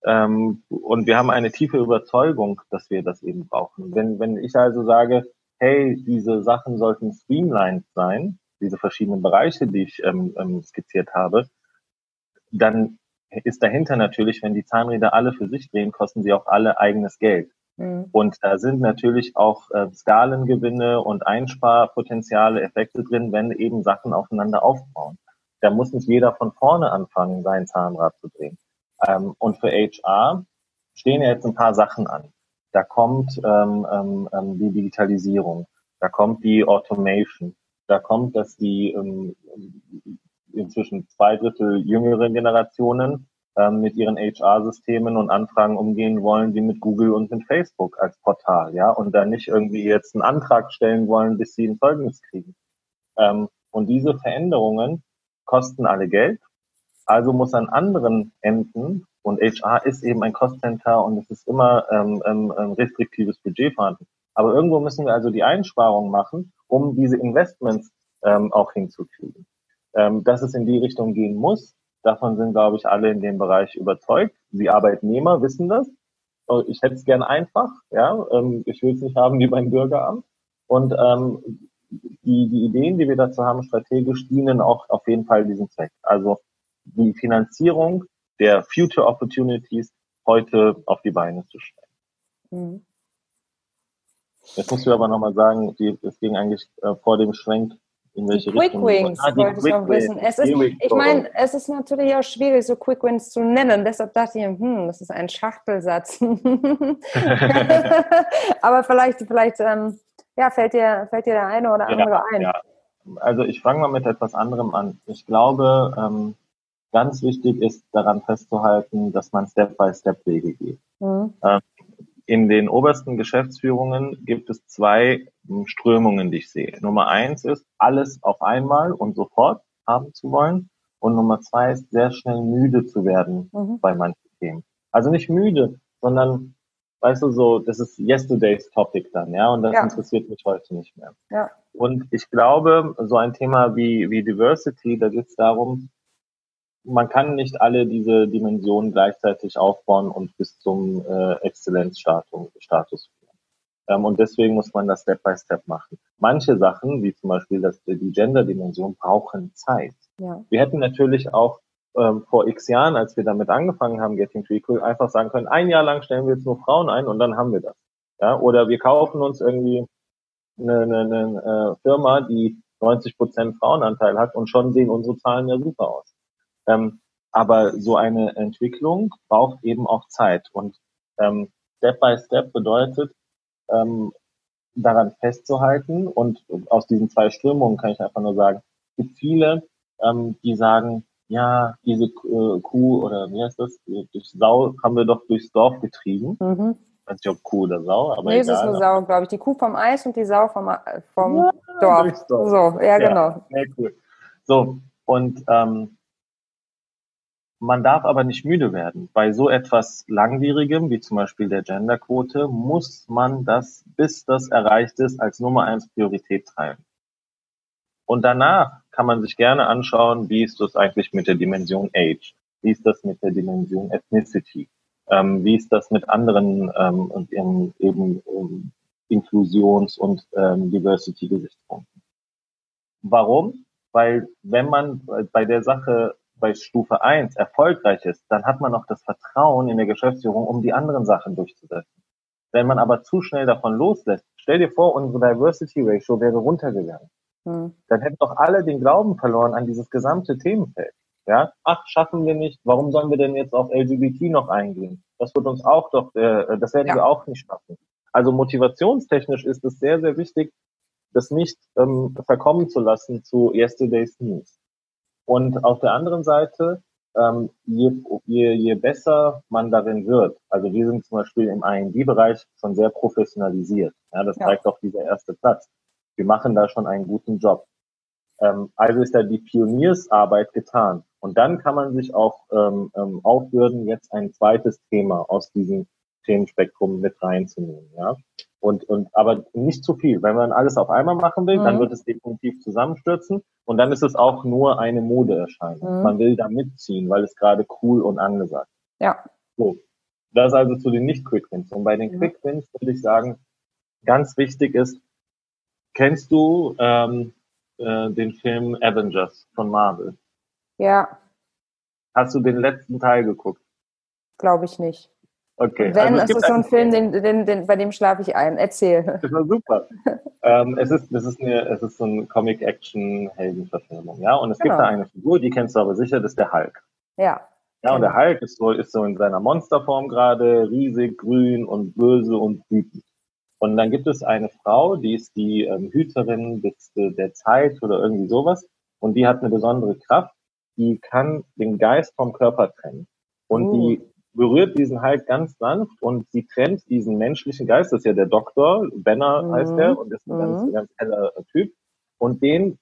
B: Ähm, und wir haben eine tiefe Überzeugung, dass wir das eben brauchen. Wenn, wenn ich also sage, hey, diese Sachen sollten streamlined sein, diese verschiedenen Bereiche, die ich ähm, ähm, skizziert habe, dann ist dahinter natürlich, wenn die Zahnräder alle für sich drehen, kosten sie auch alle eigenes Geld. Mhm. Und da sind natürlich auch äh, Skalengewinne und Einsparpotenziale, Effekte drin, wenn eben Sachen aufeinander aufbauen. Da muss nicht jeder von vorne anfangen, sein Zahnrad zu drehen. Ähm, und für HR stehen ja jetzt ein paar Sachen an. Da kommt ähm, ähm, ähm, die Digitalisierung, da kommt die Automation, da kommt, dass die ähm, inzwischen zwei Drittel jüngeren Generationen ähm, mit ihren HR-Systemen und Anfragen umgehen wollen, wie mit Google und mit Facebook als Portal, ja, und dann nicht irgendwie jetzt einen Antrag stellen wollen, bis sie ein Zeugnis kriegen. Ähm, und diese Veränderungen kosten alle Geld. Also muss an anderen Enden und HR ist eben ein Cost-Center und es ist immer ähm, ähm, restriktives Budget vorhanden. Aber irgendwo müssen wir also die Einsparungen machen, um diese Investments ähm, auch hinzukriegen. Ähm, dass es in die Richtung gehen muss, davon sind, glaube ich, alle in dem Bereich überzeugt. Die Arbeitnehmer wissen das. Oh, ich hätte es gern einfach, ja. Ähm, ich will es nicht haben wie beim Bürgeramt. Und ähm, die, die Ideen, die wir dazu haben, strategisch dienen auch auf jeden Fall diesem Zweck. Also die Finanzierung der Future Opportunities heute auf die Beine zu stellen. Mhm. Jetzt musst du aber nochmal sagen, es ging eigentlich äh, vor dem Schwenk in welche
A: die Richtung. Quick Wings ah, wollte ich noch wissen. Es ist, ich meine, es ist natürlich auch schwierig, so Quick Wins zu nennen. Deshalb dachte ich, hm, das ist ein Schachtelsatz. aber vielleicht, vielleicht ähm, ja, fällt, dir, fällt dir der eine oder andere ja, ein. Ja.
B: Also ich fange mal mit etwas anderem an. Ich glaube, ähm, Ganz wichtig ist daran festzuhalten, dass man Step-by-Step-Wege geht. Mhm. Ähm, in den obersten Geschäftsführungen gibt es zwei hm, Strömungen, die ich sehe. Nummer eins ist, alles auf einmal und sofort haben zu wollen. Und Nummer zwei ist, sehr schnell müde zu werden mhm. bei manchen Themen. Also nicht müde, sondern, weißt du, so, das ist yesterday's Topic dann, ja, und das ja. interessiert mich heute nicht mehr. Ja. Und ich glaube, so ein Thema wie, wie Diversity, da geht es darum, man kann nicht alle diese Dimensionen gleichzeitig aufbauen und bis zum äh, Exzellenzstatus führen. Ähm, und deswegen muss man das Step by Step machen. Manche Sachen, wie zum Beispiel das, die Gender-Dimension, brauchen Zeit. Ja. Wir hätten natürlich auch ähm, vor x Jahren, als wir damit angefangen haben, Getting to Equal, einfach sagen können, ein Jahr lang stellen wir jetzt nur Frauen ein und dann haben wir das. Ja? Oder wir kaufen uns irgendwie eine, eine, eine äh, Firma, die 90 Prozent Frauenanteil hat und schon sehen unsere Zahlen ja super aus. Ähm, aber so eine Entwicklung braucht eben auch Zeit und ähm, Step by Step bedeutet, ähm, daran festzuhalten und aus diesen zwei Strömungen kann ich einfach nur sagen, es gibt viele, ähm, die sagen, ja, diese äh, Kuh oder wie heißt das, durch Sau haben wir doch durchs Dorf getrieben. Mhm. Ich weiß nicht, ob Kuh oder Sau, aber nee, egal.
A: es ist eine Sau, glaube ich. Die Kuh vom Eis und die Sau vom, äh, vom ja, Dorf. Dorf. So, ja, genau. Ja,
B: sehr cool. So, und ähm, man darf aber nicht müde werden. Bei so etwas Langwierigem, wie zum Beispiel der Genderquote, muss man das, bis das erreicht ist, als Nummer eins Priorität treiben. Und danach kann man sich gerne anschauen, wie ist das eigentlich mit der Dimension Age? Wie ist das mit der Dimension Ethnicity? Ähm, wie ist das mit anderen ähm, und eben, eben ähm, Inklusions- und ähm, Diversity-Gesichtspunkten? Warum? Weil wenn man bei der Sache bei Stufe 1 erfolgreich ist, dann hat man auch das Vertrauen in der Geschäftsführung, um die anderen Sachen durchzusetzen. Wenn man aber zu schnell davon loslässt, stell dir vor, unsere Diversity Ratio wäre runtergegangen. Hm. Dann hätten doch alle den Glauben verloren an dieses gesamte Themenfeld. Ja, ach, schaffen wir nicht. Warum sollen wir denn jetzt auf LGBT noch eingehen? Das wird uns auch doch, äh, das werden ja. wir auch nicht schaffen. Also motivationstechnisch ist es sehr, sehr wichtig, das nicht ähm, verkommen zu lassen zu Yesterday's News. Und auf der anderen Seite, ähm, je, je, je besser man darin wird, also wir sind zum Beispiel im IND-Bereich schon sehr professionalisiert. Ja, das ja. zeigt auch dieser erste Platz. Wir machen da schon einen guten Job. Ähm, also ist da die Pioniersarbeit getan. Und dann kann man sich auch ähm, ähm, aufbürden, jetzt ein zweites Thema aus diesem Themenspektrum mit reinzunehmen. Ja? Und, und aber nicht zu viel. Wenn man alles auf einmal machen will, mhm. dann wird es definitiv zusammenstürzen. Und dann ist es auch nur eine Modeerscheinung. Mhm. Man will da mitziehen, weil es gerade cool und angesagt ist.
A: Ja.
B: So. Das also zu den Nicht-Quick-Wins. Und bei den mhm. Quick-Wins würde ich sagen, ganz wichtig ist, kennst du ähm, äh, den Film Avengers von Marvel?
A: Ja.
B: Hast du den letzten Teil geguckt?
A: Glaube ich nicht.
B: Okay.
A: Wenn, also es ist so ein Film, den, den, den, bei dem schlafe ich ein. Erzähl.
B: Das war super. ähm, es, ist, es, ist eine, es ist so eine Comic-Action-Heldenverfilmung, ja. Und es genau. gibt da eine Figur, die kennst du aber sicher, das ist der Hulk.
A: Ja.
B: Ja, und der Hulk ist so, ist so in seiner Monsterform gerade, riesig, grün und böse und wütend. Und dann gibt es eine Frau, die ist die ähm, Hüterin des, der Zeit oder irgendwie sowas. Und die hat eine besondere Kraft. Die kann den Geist vom Körper trennen. Und uh. die berührt diesen halt ganz sanft und sie trennt diesen menschlichen Geist. Das ist ja der Doktor, Benner mhm. heißt er, und ist ein mhm. ganz, ganz heller Typ. Und den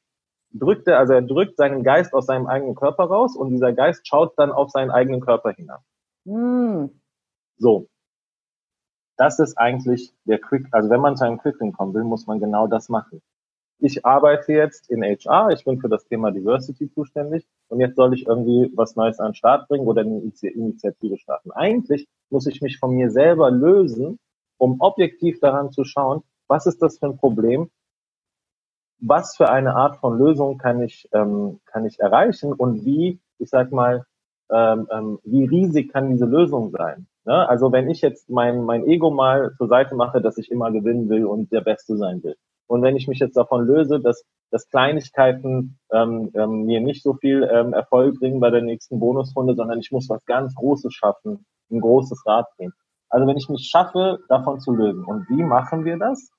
B: drückt er, also er drückt seinen Geist aus seinem eigenen Körper raus und dieser Geist schaut dann auf seinen eigenen Körper hinab. Mhm. So. Das ist eigentlich der Quick, also wenn man zu einem Quick kommen will, muss man genau das machen ich arbeite jetzt in HR, ich bin für das Thema Diversity zuständig und jetzt soll ich irgendwie was Neues an den Start bringen oder eine Initiative starten. Eigentlich muss ich mich von mir selber lösen, um objektiv daran zu schauen, was ist das für ein Problem, was für eine Art von Lösung kann ich, ähm, kann ich erreichen und wie, ich sag mal, ähm, ähm, wie riesig kann diese Lösung sein. Ne? Also wenn ich jetzt mein, mein Ego mal zur Seite mache, dass ich immer gewinnen will und der Beste sein will, und wenn ich mich jetzt davon löse, dass, dass Kleinigkeiten ähm, ähm, mir nicht so viel ähm, Erfolg bringen bei der nächsten Bonusrunde, sondern ich muss was ganz Großes schaffen, ein großes Rad drehen. Also wenn ich mich schaffe, davon zu lösen. Und wie machen wir das?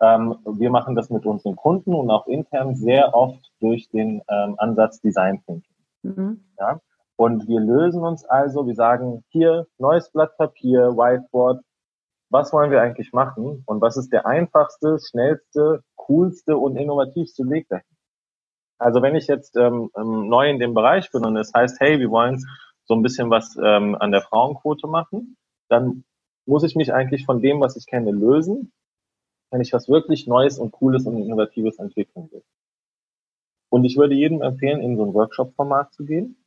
B: Ähm, wir machen das mit unseren Kunden und auch intern sehr oft durch den ähm, Ansatz Design Thinking. Mhm. Ja? Und wir lösen uns also, wir sagen, hier neues Blatt Papier, Whiteboard, was wollen wir eigentlich machen und was ist der einfachste, schnellste, coolste und innovativste Weg dahin. Also wenn ich jetzt ähm, ähm, neu in dem Bereich bin und es heißt, hey, wir wollen so ein bisschen was ähm, an der Frauenquote machen, dann muss ich mich eigentlich von dem, was ich kenne, lösen, wenn ich was wirklich Neues und Cooles und Innovatives entwickeln will. Und ich würde jedem empfehlen, in so ein Workshop-Format zu gehen.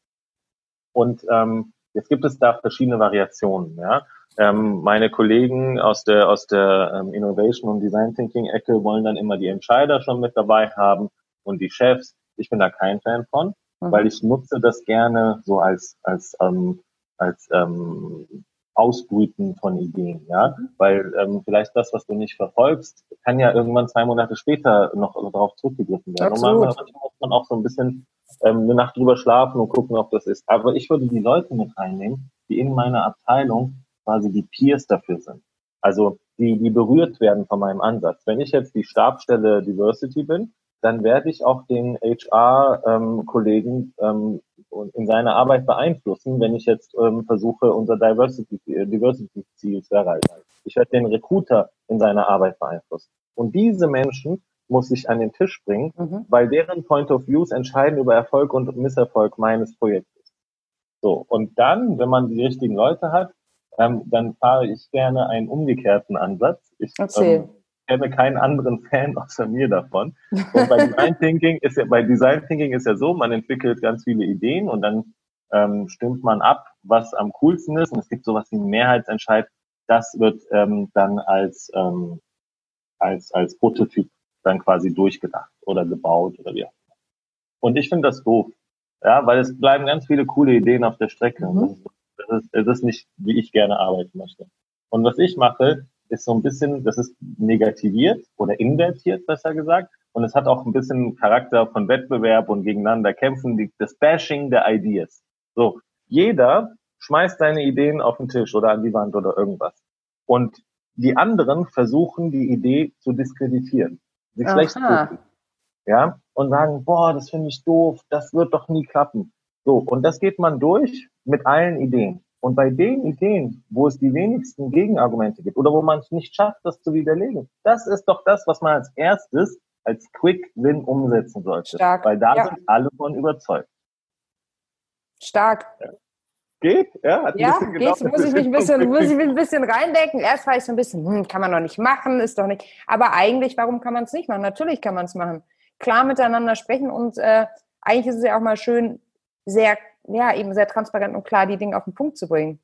B: Und ähm, jetzt gibt es da verschiedene Variationen. Ja? Ähm, meine Kollegen aus der, aus der ähm, Innovation und Design Thinking Ecke wollen dann immer die Entscheider schon mit dabei haben und die Chefs. Ich bin da kein Fan von, mhm. weil ich nutze das gerne so als, als, ähm, als ähm, Ausbrüten von Ideen, ja, mhm. weil ähm, vielleicht das, was du nicht verfolgst, kann ja irgendwann zwei Monate später noch darauf zurückgegriffen werden. Absolut. Und manchmal muss man auch so ein bisschen ähm, eine Nacht drüber schlafen und gucken, ob das ist. Aber ich würde die Leute mit reinnehmen, die in meiner Abteilung quasi die Peers dafür sind. Also die, die berührt werden von meinem Ansatz. Wenn ich jetzt die Stabstelle Diversity bin, dann werde ich auch den HR-Kollegen ähm, ähm, in seiner Arbeit beeinflussen, wenn ich jetzt ähm, versuche, unser Diversity-Ziel Diversity zu erreichen. Ich werde den Recruiter in seiner Arbeit beeinflussen. Und diese Menschen muss ich an den Tisch bringen, mhm. weil deren Point of Views entscheiden über Erfolg und Misserfolg meines Projektes. So, und dann, wenn man die richtigen Leute hat, ähm, dann fahre ich gerne einen umgekehrten Ansatz. Ich ähm, kenne keinen anderen Fan außer mir davon. Und bei Design Thinking ist ja, bei Design Thinking ist ja so, man entwickelt ganz viele Ideen und dann ähm, stimmt man ab, was am coolsten ist. Und es gibt sowas wie einen Mehrheitsentscheid. Das wird ähm, dann als, ähm, als, als Prototyp dann quasi durchgedacht oder gebaut oder wie auch immer. Und ich finde das doof. Ja, weil es bleiben ganz viele coole Ideen auf der Strecke. Mhm. Das, ist, das ist nicht, wie ich gerne arbeiten möchte. Und was ich mache, ist so ein bisschen, das ist negativiert oder invertiert, besser gesagt. Und es hat auch ein bisschen Charakter von Wettbewerb und gegeneinander kämpfen, das Bashing der Ideas. So, jeder schmeißt seine Ideen auf den Tisch oder an die Wand oder irgendwas. Und die anderen versuchen, die Idee zu diskreditieren, sie schlecht zu ja, und sagen, boah, das finde ich doof, das wird doch nie klappen. So, und das geht man durch mit allen Ideen. Und bei den Ideen, wo es die wenigsten Gegenargumente gibt oder wo man es nicht schafft, das zu widerlegen, das ist doch das, was man als erstes als Quick Win umsetzen sollte. Stark. Weil da ja. sind alle von überzeugt.
A: Stark.
B: Ja. Geht? Ja,
A: hat ja geht. Muss ich mich ein bisschen, muss ich mich ein bisschen reindenken. Erst war ich so ein bisschen, hm, kann man doch nicht machen, ist doch nicht. Aber eigentlich, warum kann man es nicht machen? Natürlich kann man es machen. Klar miteinander sprechen und äh, eigentlich ist es ja auch mal schön, sehr ja, eben sehr transparent und klar die Dinge auf den Punkt zu bringen.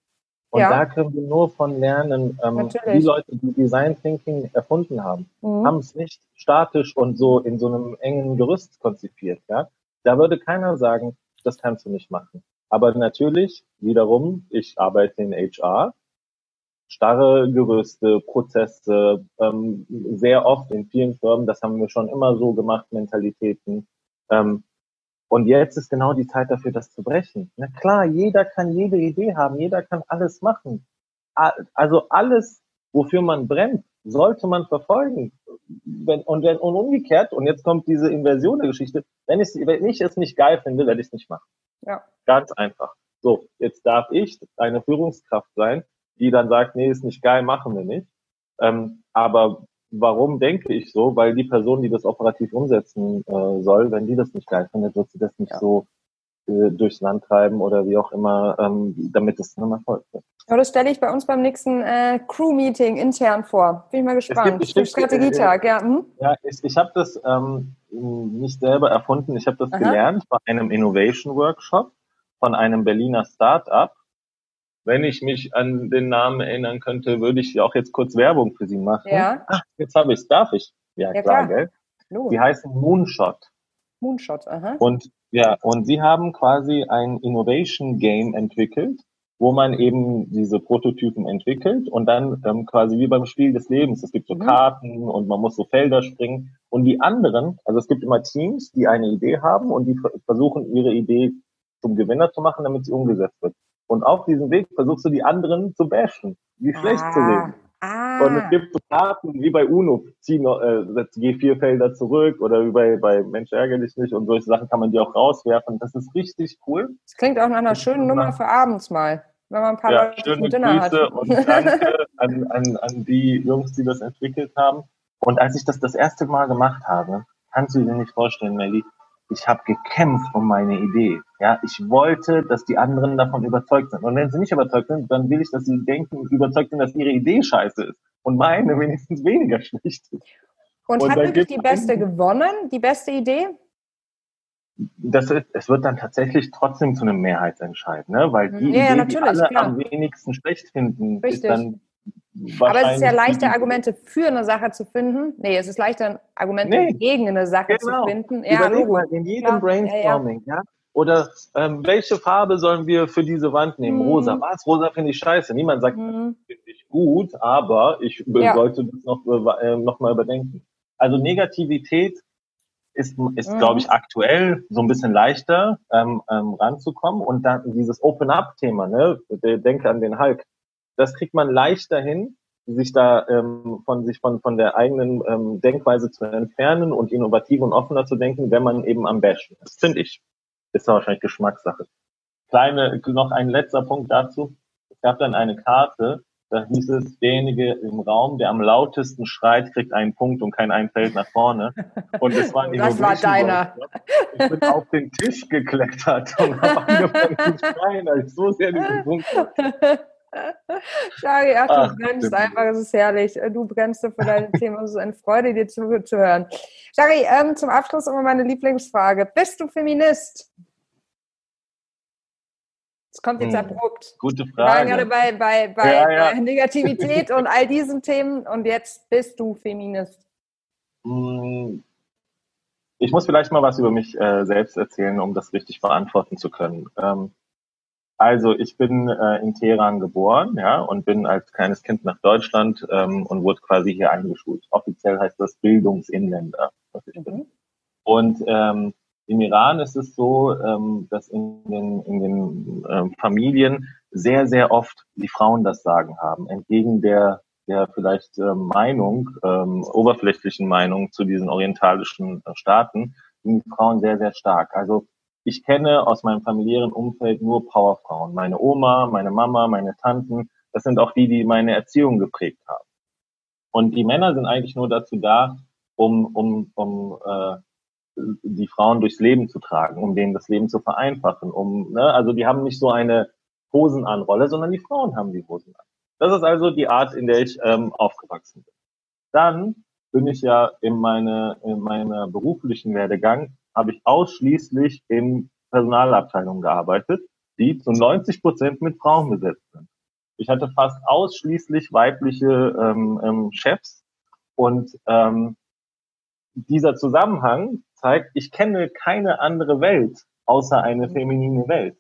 B: Und ja. da können wir nur von lernen, ähm, die Leute, die Design Thinking erfunden haben, mhm. haben es nicht statisch und so in so einem engen Gerüst konzipiert. Ja? Da würde keiner sagen, das kannst du nicht machen. Aber natürlich, wiederum, ich arbeite in HR, starre Gerüste, Prozesse, ähm, sehr oft in vielen Firmen, das haben wir schon immer so gemacht, Mentalitäten. Ähm, und jetzt ist genau die Zeit dafür, das zu brechen. Na klar, jeder kann jede Idee haben, jeder kann alles machen. Also alles, wofür man brennt, sollte man verfolgen. Wenn, und, wenn, und umgekehrt, und jetzt kommt diese Inversion der Geschichte, wenn, ich, wenn ich es nicht geil finde, werde ich es nicht machen. Ja. Ganz einfach. So, jetzt darf ich eine Führungskraft sein, die dann sagt, nee, ist nicht geil, machen wir nicht. Ähm, aber Warum denke ich so? Weil die Person, die das operativ umsetzen äh, soll, wenn die das nicht geil findet, wird sie das nicht ja. so äh, durchs Land treiben oder wie auch immer, ähm, damit es dann Erfolg wird.
A: Ja, das stelle ich bei uns beim nächsten äh, Crew-Meeting intern vor. Bin ich mal gespannt. Es gibt, Strategietag, ja. Hm?
B: Ja, ich, ich habe das ähm, nicht selber erfunden, ich habe das Aha. gelernt bei einem Innovation-Workshop von einem Berliner Start-up wenn ich mich an den Namen erinnern könnte, würde ich auch jetzt kurz Werbung für sie machen. Ja. Ach, jetzt habe ich es, darf ich? Ja, ja klar, klar, gell? No. Die heißen Moonshot.
A: Moonshot, aha.
B: Und ja, und sie haben quasi ein Innovation Game entwickelt, wo man eben diese Prototypen entwickelt und dann ähm, quasi wie beim Spiel des Lebens. Es gibt so mhm. Karten und man muss so Felder springen. Und die anderen, also es gibt immer Teams, die eine Idee haben und die versuchen, ihre Idee zum Gewinner zu machen, damit sie umgesetzt wird. Und auf diesem Weg versuchst du die anderen zu bashen, wie schlecht ah, zu reden. Ah. Und es gibt so Karten wie bei UNO, zieh noch, äh, geh vier Felder zurück oder wie bei, bei Mensch ärgere dich nicht und solche Sachen kann man die auch rauswerfen. Das ist richtig cool.
A: Das klingt auch nach einer schönen Nummer für abends mal, wenn man ein paar
B: ja, Leute schöne Dinner Grüße hat. und danke an, an, an die Jungs, die das entwickelt haben. Und als ich das das erste Mal gemacht habe, kannst du dir nicht vorstellen, Melly, ich habe gekämpft um meine Idee. Ja, ich wollte, dass die anderen davon überzeugt sind. Und wenn sie nicht überzeugt sind, dann will ich, dass sie denken, überzeugt sind, dass ihre Idee scheiße ist und meine wenigstens weniger schlecht ist.
A: Und, und hat wirklich die beste gewonnen, die beste Idee?
B: Das ist, es wird dann tatsächlich trotzdem zu einem Mehrheitsentscheid, ne? weil die ja, Idee, die alle klar. am wenigsten schlecht finden, Richtig. ist dann
A: aber es ist ja leichter, Argumente für eine Sache zu finden. Nee, es ist leichter, Argumente nee, gegen eine Sache genau. zu finden.
B: Ja, Überleg mal, in jedem Klar. Brainstorming, ja, ja. ja. Oder ähm, welche Farbe sollen wir für diese Wand nehmen? Mhm. Rosa. Was? Rosa finde ich scheiße. Niemand sagt, mhm. finde ich gut, aber ich ja. sollte das noch, äh, noch mal überdenken. Also Negativität ist, ist mhm. glaube ich, aktuell so ein bisschen leichter ähm, ähm, ranzukommen. Und dann dieses Open-up-Thema, ne, denke an den Hulk, das kriegt man leichter hin, sich da ähm, von sich von von der eigenen ähm, Denkweise zu entfernen und innovativ und offener zu denken, wenn man eben am Bashen ist, finde ich. Ist ja wahrscheinlich Geschmackssache. Kleine, noch ein letzter Punkt dazu. Es gab dann eine Karte, da hieß es, derjenige im Raum, der am lautesten schreit, kriegt einen Punkt und kein ein Feld nach vorne. Und es war
A: Das war deiner.
B: Ich bin auf den Tisch geklettert und habe angefangen zu schreien, als ich so sehr diesen Punkt
A: Shari, ach, du ach, brennst einfach, es ist herrlich. Du brennst für deine Themen, es ist eine Freude, dir zuzuhören. Shari, ähm, zum Abschluss immer meine Lieblingsfrage. Bist du Feminist? Das kommt jetzt hm, abrupt.
B: Gute Frage. Wir waren
A: gerade bei, bei, bei, ja, ja. bei Negativität und all diesen Themen und jetzt bist du Feminist.
B: Hm, ich muss vielleicht mal was über mich äh, selbst erzählen, um das richtig beantworten zu können. Ähm, also ich bin äh, in Teheran geboren, ja, und bin als kleines Kind nach Deutschland ähm, und wurde quasi hier eingeschult. Offiziell heißt das Bildungsinländer, was ich mhm. bin. Und ähm, im Iran ist es so, ähm, dass in den, in den ähm, Familien sehr, sehr oft die Frauen das Sagen haben, entgegen der der vielleicht äh, Meinung, ähm, oberflächlichen Meinung zu diesen orientalischen äh, Staaten, sind die Frauen sehr, sehr stark. Also ich kenne aus meinem familiären Umfeld nur Powerfrauen. Meine Oma, meine Mama, meine Tanten, das sind auch die, die meine Erziehung geprägt haben. Und die Männer sind eigentlich nur dazu da, um, um, um äh, die Frauen durchs Leben zu tragen, um denen das Leben zu vereinfachen. Um, ne, also die haben nicht so eine Hosenanrolle, sondern die Frauen haben die Hosen an. Das ist also die Art, in der ich ähm, aufgewachsen bin. Dann bin ich ja in, meine, in meiner beruflichen Werdegang habe ich ausschließlich in Personalabteilungen gearbeitet, die zu 90 Prozent mit Frauen besetzt sind. Ich hatte fast ausschließlich weibliche ähm, ähm, Chefs und ähm, dieser Zusammenhang zeigt, ich kenne keine andere Welt außer eine mhm. feminine Welt.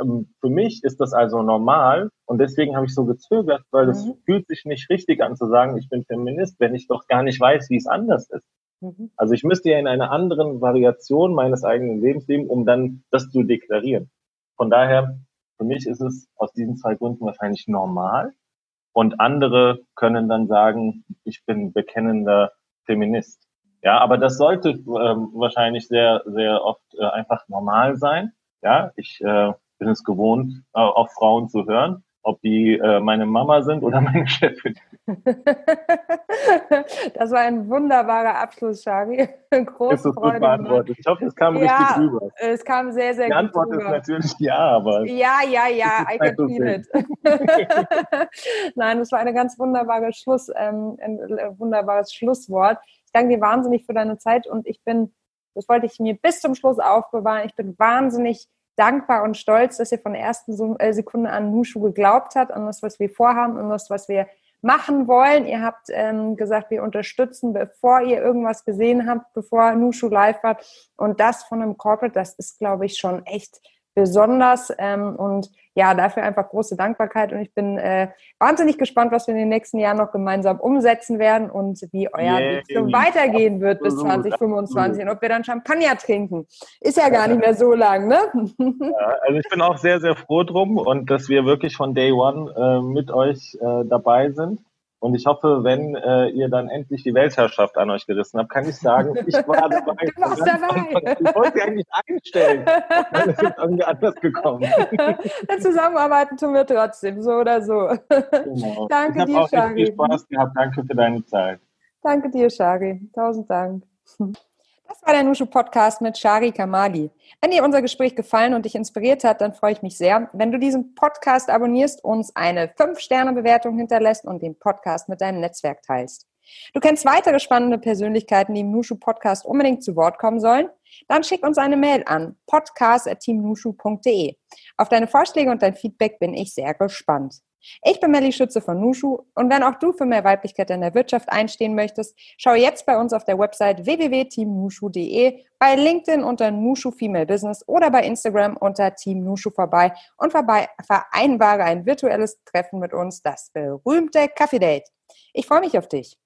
B: Ähm, für mich ist das also normal und deswegen habe ich so gezögert, weil es mhm. fühlt sich nicht richtig an zu sagen, ich bin Feminist, wenn ich doch gar nicht weiß, wie es anders ist. Mhm. Also ich müsste ja in einer anderen Variation meines eigenen Lebens leben, um dann das zu deklarieren. Von daher, für mich ist es aus diesen zwei Gründen wahrscheinlich normal. Und andere können dann sagen, ich bin bekennender Feminist. Ja, aber das sollte ähm, wahrscheinlich sehr, sehr oft äh, einfach normal sein. Ja, ich äh, bin es gewohnt, äh, auf Frauen zu hören ob die äh, meine Mama sind oder meine Chefin.
A: das war ein wunderbarer Abschluss, Shari.
B: Große ist Freude. Beantwortet. Ich hoffe, es kam ja, richtig rüber.
A: Es kam sehr, sehr
B: die
A: gut.
B: Die Antwort rüber. ist natürlich ja, aber.
A: Ja, ja, ja, I can feel it. Nein, es war eine ganz wunderbare Schluss, ähm, ein wunderbares Schlusswort. Ich danke dir wahnsinnig für deine Zeit und ich bin, das wollte ich mir bis zum Schluss aufbewahren. Ich bin wahnsinnig dankbar und stolz, dass ihr von der ersten äh, Sekunde an Nushu geglaubt habt, an das, was wir vorhaben, an das, was wir machen wollen. Ihr habt ähm, gesagt, wir unterstützen, bevor ihr irgendwas gesehen habt, bevor Nushu live war. Und das von einem Corporate, das ist, glaube ich, schon echt besonders. Ähm, und ja, dafür einfach große Dankbarkeit. Und ich bin äh, wahnsinnig gespannt, was wir in den nächsten Jahren noch gemeinsam umsetzen werden und wie euer yeah, Weg so weitergehen wird bis 2025 und ob wir dann Champagner trinken. Ist ja gar nicht mehr so lang, ne?
B: Ja, also ich bin auch sehr, sehr froh drum und dass wir wirklich von Day One äh, mit euch äh, dabei sind. Und ich hoffe, wenn äh, ihr dann endlich die Weltherrschaft an euch gerissen habt, kann ich sagen, ich war dabei.
A: Du warst dabei.
B: Ich wollte sie eigentlich einstellen. Dann ist irgendwie anders gekommen.
A: Zusammenarbeiten tun wir trotzdem, so oder so. Genau. Danke
B: ich
A: dir,
B: auch Shari. Viel Spaß gehabt. Danke für deine Zeit.
A: Danke dir, Shari. Tausend Dank. Das war der Nushu Podcast mit Shari Kamali. Wenn dir unser Gespräch gefallen und dich inspiriert hat, dann freue ich mich sehr, wenn du diesen Podcast abonnierst, uns eine 5-Sterne-Bewertung hinterlässt und den Podcast mit deinem Netzwerk teilst. Du kennst weitere spannende Persönlichkeiten, die im Nushu Podcast unbedingt zu Wort kommen sollen? Dann schick uns eine Mail an podcast.teamnushu.de. Auf deine Vorschläge und dein Feedback bin ich sehr gespannt. Ich bin Melly Schütze von Nushu und wenn auch du für mehr Weiblichkeit in der Wirtschaft einstehen möchtest, schau jetzt bei uns auf der Website www.teamnushu.de, bei LinkedIn unter Nushu Female Business oder bei Instagram unter Team Nushu vorbei und vorbei vereinbare ein virtuelles Treffen mit uns, das berühmte Kaffee Date. Ich freue mich auf dich.